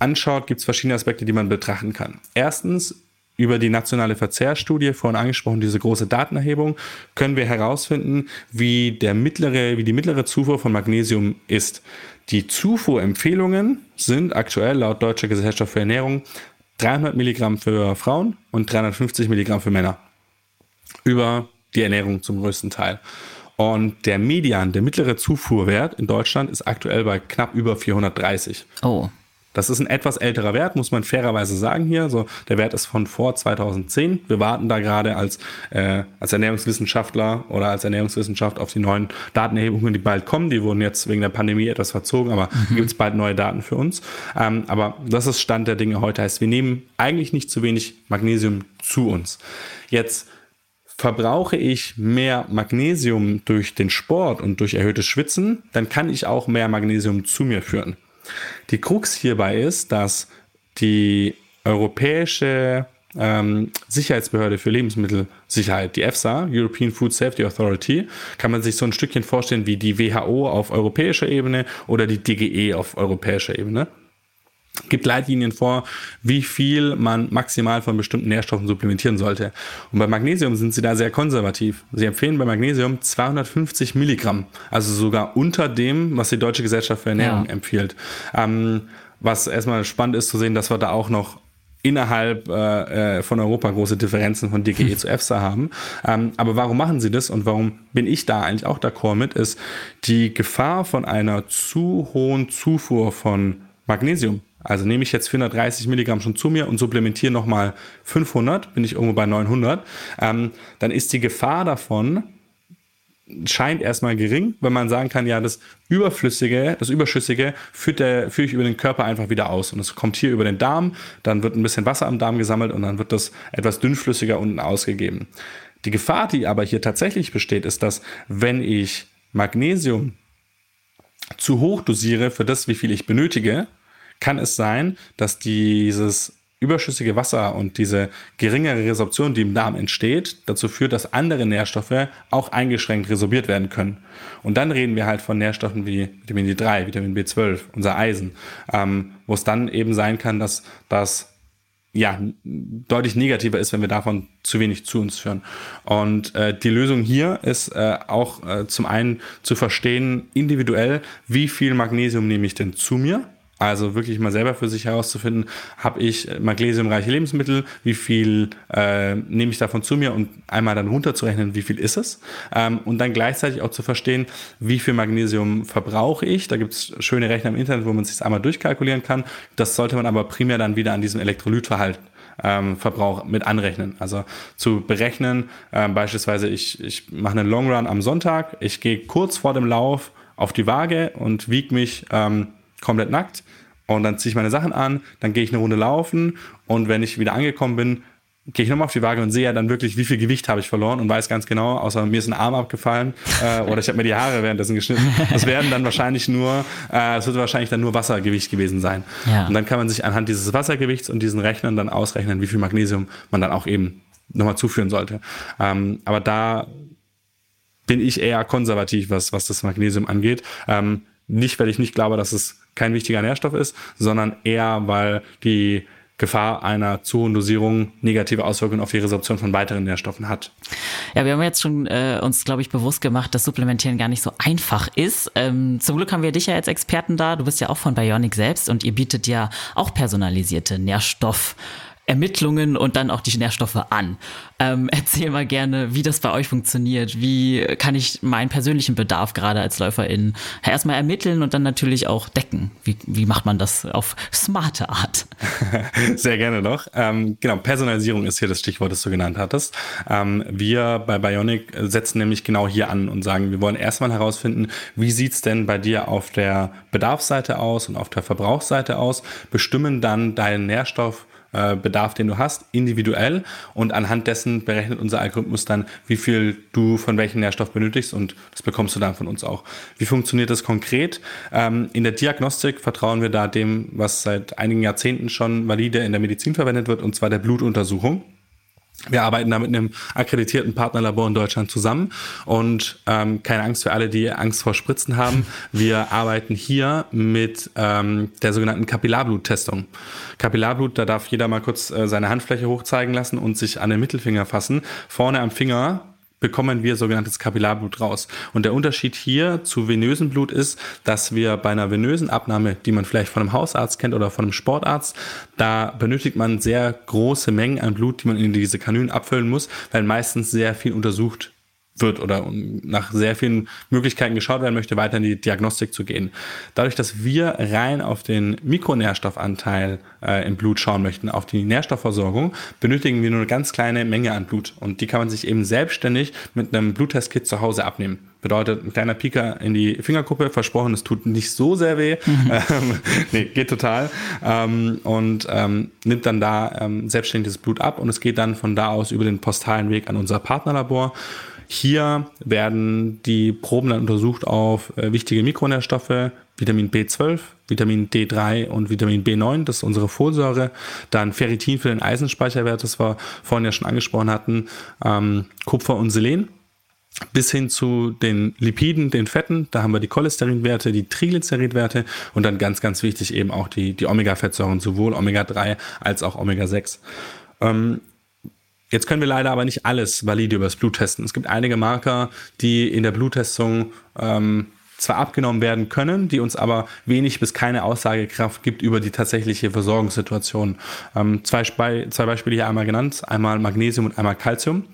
[SPEAKER 1] anschaut, gibt es verschiedene Aspekte, die man betrachten kann. Erstens, über die nationale Verzehrstudie, vorhin angesprochen, diese große Datenerhebung, können wir herausfinden, wie, der mittlere, wie die mittlere Zufuhr von Magnesium ist. Die Zufuhrempfehlungen sind aktuell laut Deutscher Gesellschaft für Ernährung 300 Milligramm für Frauen und 350 Milligramm für Männer. Über die Ernährung zum größten Teil. Und der Median, der mittlere Zufuhrwert in Deutschland ist aktuell bei knapp über 430.
[SPEAKER 2] Oh.
[SPEAKER 1] Das ist ein etwas älterer Wert, muss man fairerweise sagen hier. So, der Wert ist von vor 2010. Wir warten da gerade als, äh, als Ernährungswissenschaftler oder als Ernährungswissenschaft auf die neuen Datenerhebungen, die bald kommen. Die wurden jetzt wegen der Pandemie etwas verzogen, aber mhm. gibt es bald neue Daten für uns. Ähm, aber das ist Stand der Dinge heute. Heißt, wir nehmen eigentlich nicht zu wenig Magnesium zu uns. Jetzt verbrauche ich mehr Magnesium durch den Sport und durch erhöhtes Schwitzen, dann kann ich auch mehr Magnesium zu mir führen. Die Krux hierbei ist, dass die europäische ähm, Sicherheitsbehörde für Lebensmittelsicherheit, die EFSA, European Food Safety Authority, kann man sich so ein Stückchen vorstellen wie die WHO auf europäischer Ebene oder die DGE auf europäischer Ebene gibt Leitlinien vor, wie viel man maximal von bestimmten Nährstoffen supplementieren sollte. Und bei Magnesium sind sie da sehr konservativ. Sie empfehlen bei Magnesium 250 Milligramm, also sogar unter dem, was die Deutsche Gesellschaft für Ernährung ja. empfiehlt. Ähm, was erstmal spannend ist zu sehen, dass wir da auch noch innerhalb äh, äh von Europa große Differenzen von DGE *laughs* zu EFSA haben. Ähm, aber warum machen sie das und warum bin ich da eigentlich auch d'accord mit, ist die Gefahr von einer zu hohen Zufuhr von Magnesium also nehme ich jetzt 430 Milligramm schon zu mir und supplementiere nochmal 500, bin ich irgendwo bei 900, ähm, dann ist die Gefahr davon, scheint erstmal gering, wenn man sagen kann, ja, das Überflüssige, das Überschüssige führe ich über den Körper einfach wieder aus. Und es kommt hier über den Darm, dann wird ein bisschen Wasser am Darm gesammelt und dann wird das etwas dünnflüssiger unten ausgegeben. Die Gefahr, die aber hier tatsächlich besteht, ist, dass wenn ich Magnesium zu hoch dosiere für das, wie viel ich benötige, kann es sein, dass dieses überschüssige Wasser und diese geringere Resorption, die im Darm entsteht, dazu führt, dass andere Nährstoffe auch eingeschränkt resorbiert werden können. Und dann reden wir halt von Nährstoffen wie Vitamin D3, Vitamin B12, unser Eisen, ähm, wo es dann eben sein kann, dass das ja deutlich negativer ist, wenn wir davon zu wenig zu uns führen. Und äh, die Lösung hier ist äh, auch äh, zum einen zu verstehen individuell, wie viel Magnesium nehme ich denn zu mir Also wirklich mal selber für sich herauszufinden, habe ich magnesiumreiche Lebensmittel, wie viel äh, nehme ich davon zu mir und einmal dann runterzurechnen, wie viel ist es. Ähm, und dann gleichzeitig auch zu verstehen, wie viel Magnesium verbrauche ich. Da gibt es schöne Rechner im Internet, wo man sich einmal durchkalkulieren kann. Das sollte man aber primär dann wieder an diesem Elektrolytverhalten ähm, Verbrauch mit anrechnen. Also zu berechnen, äh, beispielsweise ich, ich mache einen Long Run am Sonntag, ich gehe kurz vor dem Lauf auf die Waage und wiege mich ähm, komplett nackt und dann ziehe ich meine Sachen an, dann gehe ich eine Runde laufen und wenn ich wieder angekommen bin, gehe ich nochmal auf die Waage und sehe ja dann wirklich, wie viel Gewicht habe ich verloren und weiß ganz genau, außer mir ist ein Arm abgefallen äh, oder ich habe mir die Haare währenddessen geschnitten. Das werden dann wahrscheinlich nur, äh, es wird wahrscheinlich dann nur Wassergewicht gewesen sein. Ja. Und dann kann man sich anhand dieses Wassergewichts und diesen Rechnern dann ausrechnen, wie viel Magnesium man dann auch eben nochmal zuführen sollte. Ähm, aber da bin ich eher konservativ, was, was das Magnesium angeht. Ähm, nicht, weil ich nicht glaube, dass es kein wichtiger Nährstoff ist, sondern eher, weil die Gefahr einer zu hohen Dosierung negative Auswirkungen auf die Resorption von weiteren Nährstoffen hat.
[SPEAKER 2] Ja, wir haben jetzt schon äh, uns, glaube ich, bewusst gemacht, dass Supplementieren gar nicht so einfach ist. Ähm, zum Glück haben wir dich ja als Experten da. Du bist ja auch von Bionic selbst und ihr bietet ja auch personalisierte Nährstoff. Ermittlungen und dann auch die Nährstoffe an. Ähm, *laughs* erzähl mal gerne, wie das bei euch funktioniert. Wie kann ich meinen persönlichen Bedarf gerade als Läuferin erstmal ermitteln und dann natürlich auch decken? Wie, wie macht man das auf smarte Art? *laughs*
[SPEAKER 1] Sehr gerne doch. Ähm, genau, Personalisierung ist hier das Stichwort, das du genannt hattest. Ähm, wir bei Bionic setzen nämlich genau hier an und sagen, wir wollen erstmal herausfinden, wie sieht es denn bei dir auf der Bedarfsseite aus und auf der Verbrauchsseite aus, bestimmen dann deinen Nährstoff äh, Bedarf, den du hast, individuell und anhand dessen berechnet unser Algorithmus dann, wie viel du von welchem Nährstoff benötigst und das bekommst du dann von uns auch. Wie funktioniert das konkret? Ähm, in der Diagnostik vertrauen wir da dem, was seit einigen Jahrzehnten schon valide in der Medizin verwendet wird, und zwar der Blutuntersuchung. Wir arbeiten da mit einem akkreditierten Partnerlabor in Deutschland zusammen und ähm, keine Angst für alle, die Angst vor Spritzen haben. *laughs* Wir arbeiten hier mit ähm, der sogenannten Kapillarbluttestung. Kapillarblut, da darf jeder mal kurz äh, seine Handfläche hochzeigen lassen und sich an den Mittelfinger fassen. Vorne am Finger bekommen wir sogenanntes Kapillarblut raus. Und der Unterschied hier zu venösen Blut ist, dass wir bei einer venösen Abnahme, die man vielleicht von einem Hausarzt kennt oder von einem Sportarzt, da benötigt man sehr große Mengen an Blut, die man in diese Kanülen abfüllen muss, weil meistens sehr viel untersucht wird oder nach sehr vielen Möglichkeiten geschaut werden möchte, weiter in die Diagnostik zu gehen. Dadurch, dass wir rein auf den Mikronährstoffanteil äh, im Blut schauen möchten, auf die Nährstoffversorgung, benötigen wir nur eine ganz kleine Menge an Blut und die kann man sich eben selbstständig mit einem Bluttestkit zu Hause abnehmen. Bedeutet, ein kleiner Pieker in die Fingerkuppe, versprochen, es tut nicht so sehr weh. Mhm. *laughs* Ähm, nee, geht total. Ähm, und ähm, nimmt dann da ähm, selbstständig das Blut ab und es geht dann von da aus über den postalen Weg an unser Partnerlabor. Hier werden die Proben dann untersucht auf äh, wichtige Mikronährstoffe, Vitamin B12, Vitamin D3 und Vitamin B9, das ist unsere Folsäure, dann Ferritin für den Eisenspeicherwert, das wir vorhin ja schon angesprochen hatten, ähm, Kupfer und Selen bis hin zu den Lipiden, den Fetten. Da haben wir die Cholesterinwerte, die Triglyceridwerte und dann ganz, ganz wichtig eben auch die, die Omega-Fettsäuren, sowohl Omega-3 als auch Omega-6. Ähm, Jetzt können wir leider aber nicht alles valide übers Blut testen. Es gibt einige Marker, die in der Bluttestung ähm, zwar abgenommen werden können, die uns aber wenig bis keine Aussagekraft gibt über die tatsächliche Versorgungssituation. Ähm, zwei, zwei Beispiele hier einmal genannt, einmal Magnesium und einmal Calcium.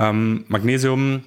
[SPEAKER 1] Ähm, Magnesium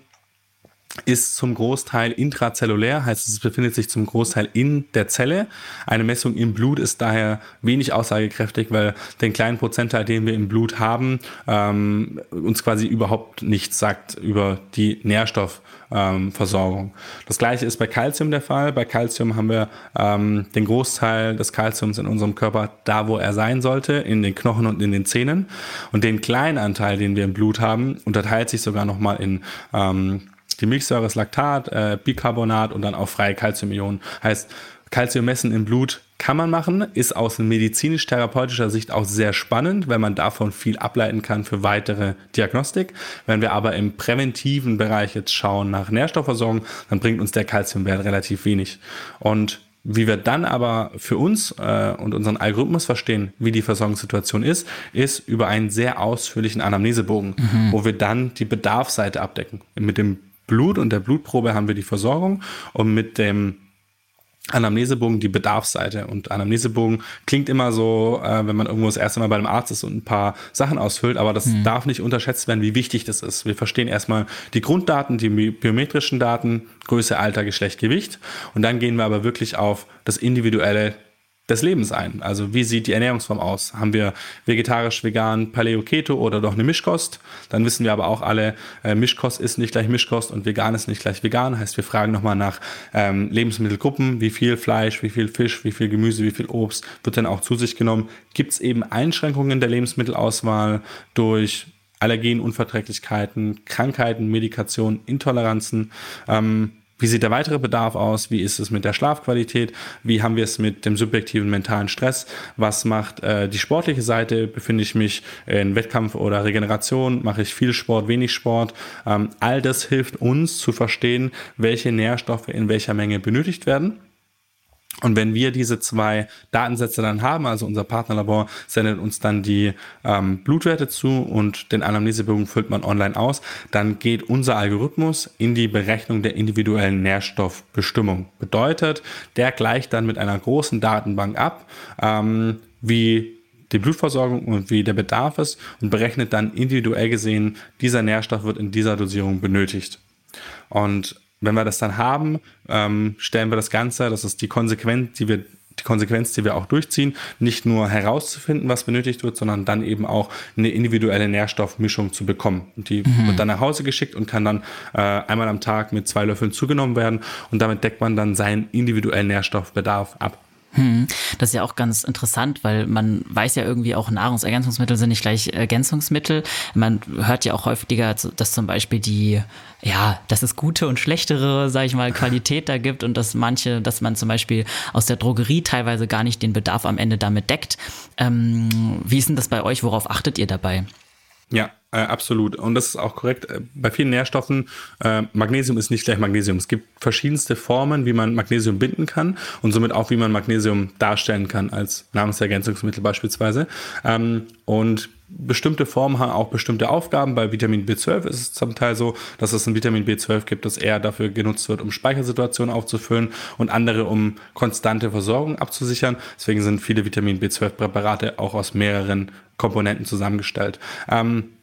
[SPEAKER 1] ist zum Großteil intrazellulär, heißt es befindet sich zum Großteil in der Zelle. Eine Messung im Blut ist daher wenig aussagekräftig, weil den kleinen Prozentteil, den wir im Blut haben, ähm, uns quasi überhaupt nichts sagt über die Nährstoffversorgung. Ähm, das gleiche ist bei Calcium der Fall. Bei Calcium haben wir ähm, den Großteil des Calciums in unserem Körper da, wo er sein sollte, in den Knochen und in den Zähnen. Und den kleinen Anteil, den wir im Blut haben, unterteilt sich sogar nochmal in ähm, die Milchsäure ist Laktat, äh, Bicarbonat und dann auch freie Calciumionen. Heißt, Calciummessen im Blut kann man machen, ist aus medizinisch-therapeutischer Sicht auch sehr spannend, weil man davon viel ableiten kann für weitere Diagnostik. Wenn wir aber im präventiven Bereich jetzt schauen nach Nährstoffversorgung, dann bringt uns der Calciumwert relativ wenig. Und wie wir dann aber für uns äh, und unseren Algorithmus verstehen, wie die Versorgungssituation ist, ist über einen sehr ausführlichen Anamnesebogen, mhm. wo wir dann die Bedarfsseite abdecken. Mit dem Blut und der Blutprobe haben wir die Versorgung und mit dem Anamnesebogen die Bedarfsseite. Und Anamnesebogen klingt immer so, äh, wenn man irgendwo das erste Mal bei einem Arzt ist und ein paar Sachen ausfüllt, aber das mhm. darf nicht unterschätzt werden, wie wichtig das ist. Wir verstehen erstmal die Grunddaten, die biometrischen Daten, Größe, Alter, Geschlecht, Gewicht. Und dann gehen wir aber wirklich auf das individuelle des Lebens ein. Also wie sieht die Ernährungsform aus? Haben wir vegetarisch, vegan, Paleo, Keto oder doch eine Mischkost? Dann wissen wir aber auch alle, äh, Mischkost ist nicht gleich Mischkost und vegan ist nicht gleich vegan. Heißt, wir fragen nochmal nach ähm, Lebensmittelgruppen, wie viel Fleisch, wie viel Fisch, wie viel Gemüse, wie viel Obst wird dann auch zu sich genommen. Gibt es eben Einschränkungen der Lebensmittelauswahl durch Allergen, Unverträglichkeiten, Krankheiten, Medikation, Intoleranzen? Ähm, wie sieht der weitere Bedarf aus? Wie ist es mit der Schlafqualität? Wie haben wir es mit dem subjektiven mentalen Stress? Was macht äh, die sportliche Seite? Befinde ich mich in Wettkampf oder Regeneration? Mache ich viel Sport, wenig Sport? Ähm, all das hilft uns zu verstehen, welche Nährstoffe in welcher Menge benötigt werden und wenn wir diese zwei Datensätze dann haben, also unser Partnerlabor sendet uns dann die ähm, Blutwerte zu und den Anamnesebogen füllt man online aus, dann geht unser Algorithmus in die Berechnung der individuellen Nährstoffbestimmung. Bedeutet, der gleicht dann mit einer großen Datenbank ab, ähm, wie die Blutversorgung und wie der Bedarf ist und berechnet dann individuell gesehen, dieser Nährstoff wird in dieser Dosierung benötigt. Und wenn wir das dann haben, ähm, stellen wir das Ganze, das ist die Konsequenz, die wir die Konsequenz, die wir auch durchziehen, nicht nur herauszufinden, was benötigt wird, sondern dann eben auch eine individuelle Nährstoffmischung zu bekommen. Und die mhm. wird dann nach Hause geschickt und kann dann äh, einmal am Tag mit zwei Löffeln zugenommen werden und damit deckt man dann seinen individuellen Nährstoffbedarf ab.
[SPEAKER 2] Hm, das ist ja auch ganz interessant, weil man weiß ja irgendwie auch, Nahrungsergänzungsmittel sind nicht gleich Ergänzungsmittel. Man hört ja auch häufiger, dass zum Beispiel die, ja, dass es gute und schlechtere, sag ich mal, *laughs* Qualität da gibt und dass manche, dass man zum Beispiel aus der Drogerie teilweise gar nicht den Bedarf am Ende damit deckt. Ähm, wie ist denn das bei euch? Worauf achtet ihr dabei?
[SPEAKER 1] Ja, äh, absolut. Und das ist auch korrekt. Äh, bei vielen Nährstoffen, äh, Magnesium ist nicht gleich Magnesium. Es gibt verschiedenste Formen, wie man Magnesium binden kann und somit auch, wie man Magnesium darstellen kann als Nahrungsergänzungsmittel beispielsweise. Ähm, und bestimmte Formen haben auch bestimmte Aufgaben. Bei Vitamin B12 ist es zum Teil so, dass es ein Vitamin B12 gibt, das eher dafür genutzt wird, um Speichersituationen aufzufüllen und andere, um konstante Versorgung abzusichern. Deswegen sind viele Vitamin B12-Präparate auch aus mehreren Komponenten zusammengestellt. Ähm,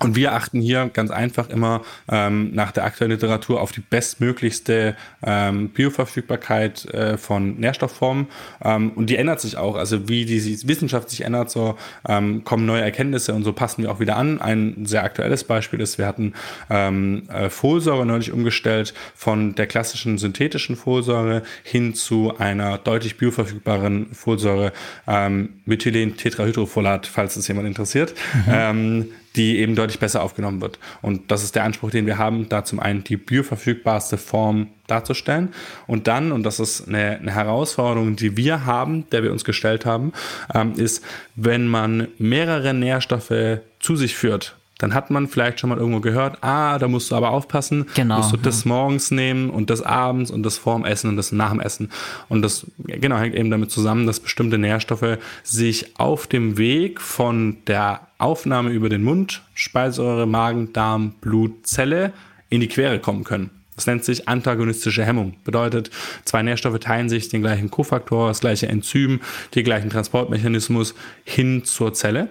[SPEAKER 1] und wir achten hier ganz einfach immer ähm, nach der aktuellen Literatur auf die bestmöglichste ähm, Bioverfügbarkeit äh, von Nährstoffformen. Ähm, und die ändert sich auch. Also wie die Wissenschaft sich ändert, so ähm, kommen neue Erkenntnisse und so passen wir auch wieder an. Ein sehr aktuelles Beispiel ist, wir hatten ähm, äh, Folsäure neulich umgestellt von der klassischen synthetischen Folsäure hin zu einer deutlich bioverfügbaren Folsäure ähm, Methylen-Tetrahydrofolat, falls es jemand interessiert. Mhm. Die eben deutlich besser aufgenommen wird. Und das ist der Anspruch, den wir haben, da zum einen die bioverfügbarste Form darzustellen und dann, und das ist eine, eine Herausforderung, die wir haben, der wir uns gestellt haben, ähm, ist, wenn man mehrere Nährstoffe zu sich führt, dann hat man vielleicht schon mal irgendwo gehört, ah, da musst du aber aufpassen, genau, musst du das ja. morgens nehmen und das abends und das vorm Essen und das nach dem Essen. Und das genau hängt eben damit zusammen, dass bestimmte Nährstoffe sich auf dem Weg von der Aufnahme über den Mund, Speiseröhre, Magen, Darm, Blut, Zelle in die Quere kommen können. Das nennt sich antagonistische Hemmung. Bedeutet, zwei Nährstoffe teilen sich den gleichen Kofaktor, das gleiche Enzym, den gleichen Transportmechanismus hin zur Zelle.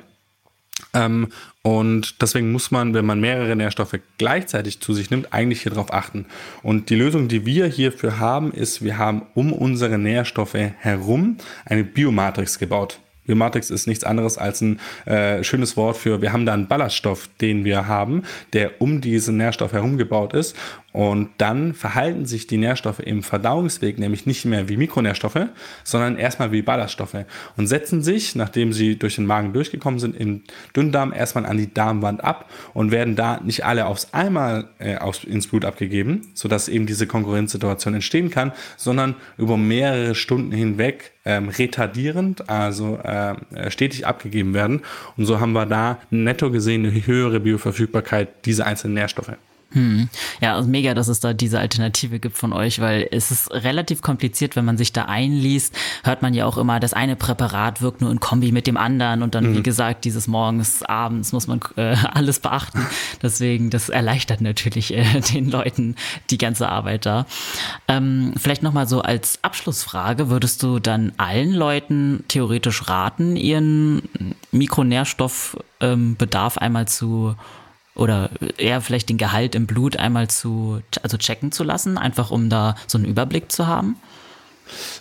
[SPEAKER 1] Ähm, und deswegen muss man, wenn man mehrere Nährstoffe gleichzeitig zu sich nimmt, eigentlich hier drauf achten. Und die Lösung, die wir hierfür haben, ist, wir haben um unsere Nährstoffe herum eine Biomatrix gebaut. Biomatrix ist nichts anderes als ein äh, schönes Wort für, wir haben da einen Ballaststoff, den wir haben, der um diesen Nährstoff herum gebaut ist. Und dann verhalten sich die Nährstoffe im Verdauungsweg nämlich nicht mehr wie Mikronährstoffe, sondern erstmal wie Ballaststoffe und setzen sich, nachdem sie durch den Magen durchgekommen sind, im Dünndarm erstmal an die Darmwand ab und werden da nicht alle aufs einmal äh, aufs, ins Blut abgegeben, sodass eben diese Konkurrenzsituation entstehen kann, sondern über mehrere Stunden hinweg ähm, retardierend, also äh, stetig abgegeben werden. Und so haben wir da netto gesehen eine höhere Bioverfügbarkeit dieser einzelnen Nährstoffe.
[SPEAKER 2] Hm. Ja, also mega, dass es da diese Alternative gibt von euch, weil es ist relativ kompliziert, wenn man sich da einliest, hört man ja auch immer, das eine Präparat wirkt nur in Kombi mit dem anderen und dann, mhm. wie gesagt, dieses morgens, abends muss man äh, *laughs* alles beachten. Deswegen, das erleichtert natürlich äh, *laughs* den Leuten die ganze Arbeit da. Ähm, vielleicht nochmal so als Abschlussfrage, würdest du dann allen Leuten theoretisch raten, ihren Mikronährstoffbedarf ähm, einmal zu oder eher vielleicht den Gehalt im Blut einmal zu, also checken zu lassen, einfach um da so einen Überblick zu haben?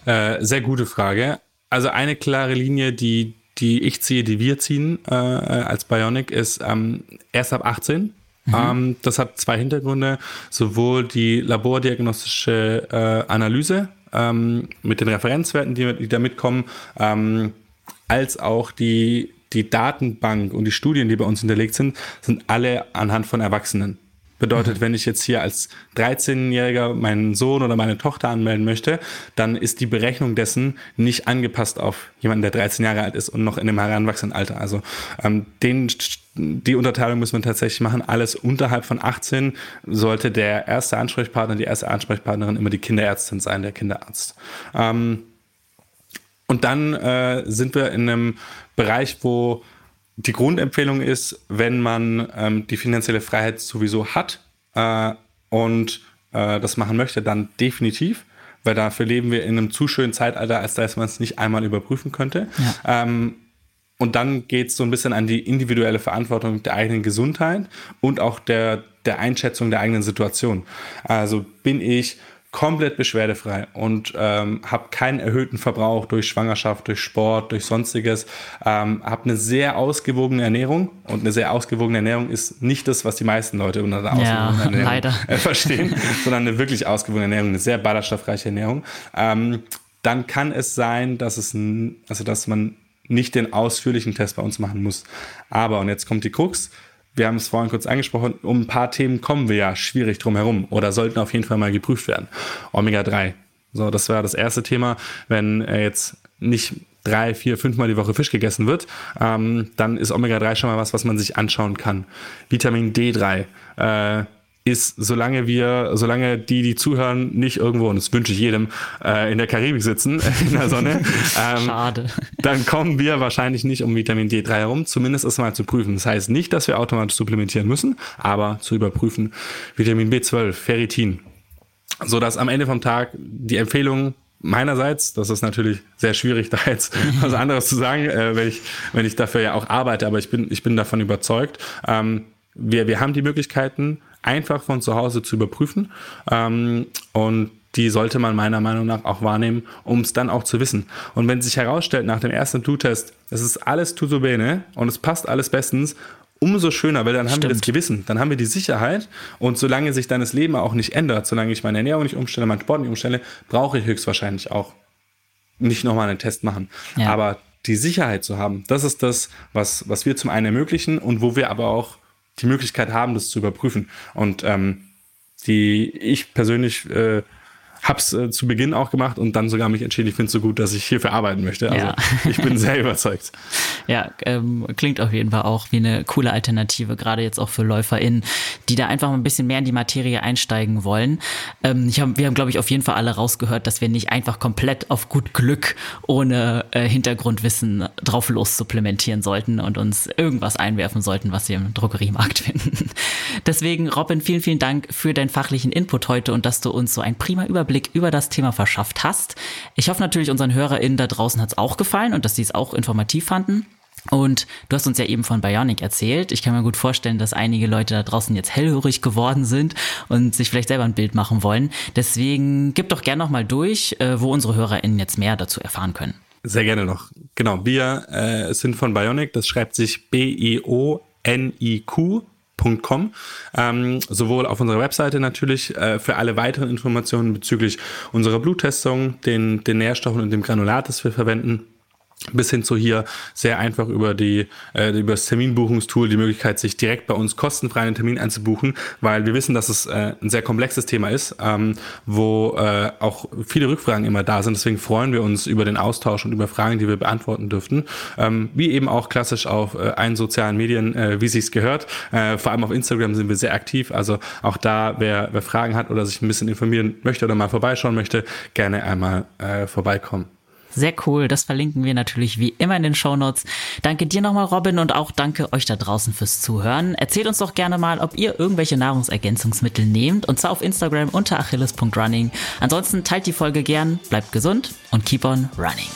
[SPEAKER 1] Äh, sehr gute Frage. Also eine klare Linie, die, die ich ziehe, die wir ziehen äh, als Bionic, ist ähm, erst ab 18. Mhm. Ähm, das hat zwei Hintergründe. Sowohl die labordiagnostische äh, Analyse ähm, mit den Referenzwerten, die, die da mitkommen, ähm, als auch die die Datenbank und die Studien, die bei uns hinterlegt sind, sind alle anhand von Erwachsenen. Bedeutet, mhm. wenn ich jetzt hier als 13-Jähriger meinen Sohn oder meine Tochter anmelden möchte, dann ist die Berechnung dessen nicht angepasst auf jemanden, der 13 Jahre alt ist und noch in einem heranwachsenden Alter. Also ähm, den, die Unterteilung müssen wir tatsächlich machen. Alles unterhalb von 18 sollte der erste Ansprechpartner, die erste Ansprechpartnerin immer die Kinderärztin sein, der Kinderarzt. Ähm, und dann äh, sind wir in einem Bereich, wo die Grundempfehlung ist, wenn man ähm, die finanzielle Freiheit sowieso hat äh, und äh, das machen möchte, dann definitiv, weil dafür leben wir in einem zu schönen Zeitalter, als dass man es nicht einmal überprüfen könnte. Ja. Ähm, und dann geht es so ein bisschen an die individuelle Verantwortung der eigenen Gesundheit und auch der, der Einschätzung der eigenen Situation. Also bin ich komplett beschwerdefrei und ähm, habe keinen erhöhten Verbrauch durch Schwangerschaft, durch Sport, durch sonstiges. Ähm, habe eine sehr ausgewogene Ernährung und eine sehr ausgewogene Ernährung ist nicht das, was die meisten Leute unter der ausgewogenen ja, Ernährung. Äh, verstehen, *laughs* sondern eine wirklich ausgewogene Ernährung, eine sehr ballaststoffreiche Ernährung. Ähm, dann kann es sein, dass es, also dass man nicht den ausführlichen Test bei uns machen muss. Aber und jetzt kommt die Krux wir haben es vorhin kurz angesprochen, um ein paar Themen kommen wir ja schwierig drum herum oder sollten auf jeden Fall mal geprüft werden. Omega-3. So, das wäre das erste Thema. Wenn äh, jetzt nicht drei, vier, fünfmal die Woche Fisch gegessen wird, ähm, dann ist Omega-3 schon mal was, was man sich anschauen kann. Vitamin D3. Äh, ist, solange wir, solange die, die zuhören, nicht irgendwo, und das wünsche ich jedem, äh, in der Karibik sitzen, *laughs* in der Sonne, *laughs* ähm, Schade. dann kommen wir wahrscheinlich nicht um Vitamin D3 herum, zumindest ist mal zu prüfen. Das heißt nicht, dass wir automatisch supplementieren müssen, aber zu überprüfen. Vitamin B12, Ferritin, so dass am Ende vom Tag die Empfehlung meinerseits, das ist natürlich sehr schwierig, *laughs* da jetzt was anderes zu sagen, äh, wenn, ich, wenn ich dafür ja auch arbeite, aber ich bin, ich bin davon überzeugt. Ähm, wir, wir haben die Möglichkeiten, einfach von zu Hause zu überprüfen. Ähm, und die sollte man meiner Meinung nach auch wahrnehmen, um es dann auch zu wissen. Und wenn sich herausstellt nach dem ersten Bluttest, es ist alles tutto bene und es passt alles bestens, umso schöner, weil dann haben Stimmt. wir das Gewissen, dann haben wir die Sicherheit und solange sich dann das Leben auch nicht ändert, solange ich meine Ernährung nicht umstelle, meinen Sport nicht umstelle, brauche ich höchstwahrscheinlich auch nicht nochmal einen Test machen. Ja. Aber die Sicherheit zu haben, das ist das, was, was wir zum einen ermöglichen und wo wir aber auch die Möglichkeit haben, das zu überprüfen. Und ähm, die ich persönlich äh, hab's äh, zu Beginn auch gemacht und dann sogar mich entschieden, ich finde es so gut, dass ich hierfür arbeiten möchte. Also ja. ich bin sehr *laughs* überzeugt.
[SPEAKER 2] Ja, ähm, klingt auf jeden Fall auch wie eine coole Alternative, gerade jetzt auch für LäuferInnen, die da einfach mal ein bisschen mehr in die Materie einsteigen wollen. Ähm, ich hab, wir haben, glaube ich, auf jeden Fall alle rausgehört, dass wir nicht einfach komplett auf gut Glück ohne äh, Hintergrundwissen drauf los supplementieren sollten und uns irgendwas einwerfen sollten, was wir im Drogeriemarkt *laughs* finden. Deswegen, Robin, vielen, vielen Dank für deinen fachlichen Input heute und dass du uns so ein prima Überblick Überblick über das Thema verschafft hast. Ich hoffe natürlich, unseren HörerInnen da draußen hat es auch gefallen und dass sie es auch informativ fanden. Und du hast uns ja eben von Bionic erzählt. Ich kann mir gut vorstellen, dass einige Leute da draußen jetzt hellhörig geworden sind und sich vielleicht selber ein Bild machen wollen. Deswegen gib doch gerne nochmal durch, äh, wo unsere HörerInnen jetzt mehr dazu erfahren können.
[SPEAKER 1] Sehr gerne noch. Genau, wir äh, sind von Bionic. Das schreibt sich B-I-O-N-I-Q Com, ähm, sowohl auf unserer Webseite natürlich äh, für alle weiteren Informationen bezüglich unserer Bluttestung, den, den Nährstoffen und dem Granulat, das wir verwenden, bis hin zu hier sehr einfach über die äh, über das Terminbuchungstool die Möglichkeit, sich direkt bei uns kostenfrei einen Termin einzubuchen, weil wir wissen, dass es äh, ein sehr komplexes Thema ist, ähm, wo äh, auch viele Rückfragen immer da sind. Deswegen freuen wir uns über den Austausch und über Fragen, die wir beantworten dürften, ähm, wie eben auch klassisch auf äh, allen sozialen Medien, äh, wie sich's gehört. Äh, vor allem auf Instagram sind wir sehr aktiv, also auch da, wer, wer Fragen hat oder sich ein bisschen informieren möchte oder mal vorbeischauen möchte, gerne einmal äh, vorbeikommen.
[SPEAKER 2] Sehr cool. Das verlinken wir natürlich wie immer in den Show Notes. Danke dir nochmal, Robin, und auch danke euch da draußen fürs Zuhören. Erzählt uns doch gerne mal, ob ihr irgendwelche Nahrungsergänzungsmittel nehmt, und zwar auf Instagram unter achilles.running. Ansonsten teilt die Folge gern, bleibt gesund und keep on running.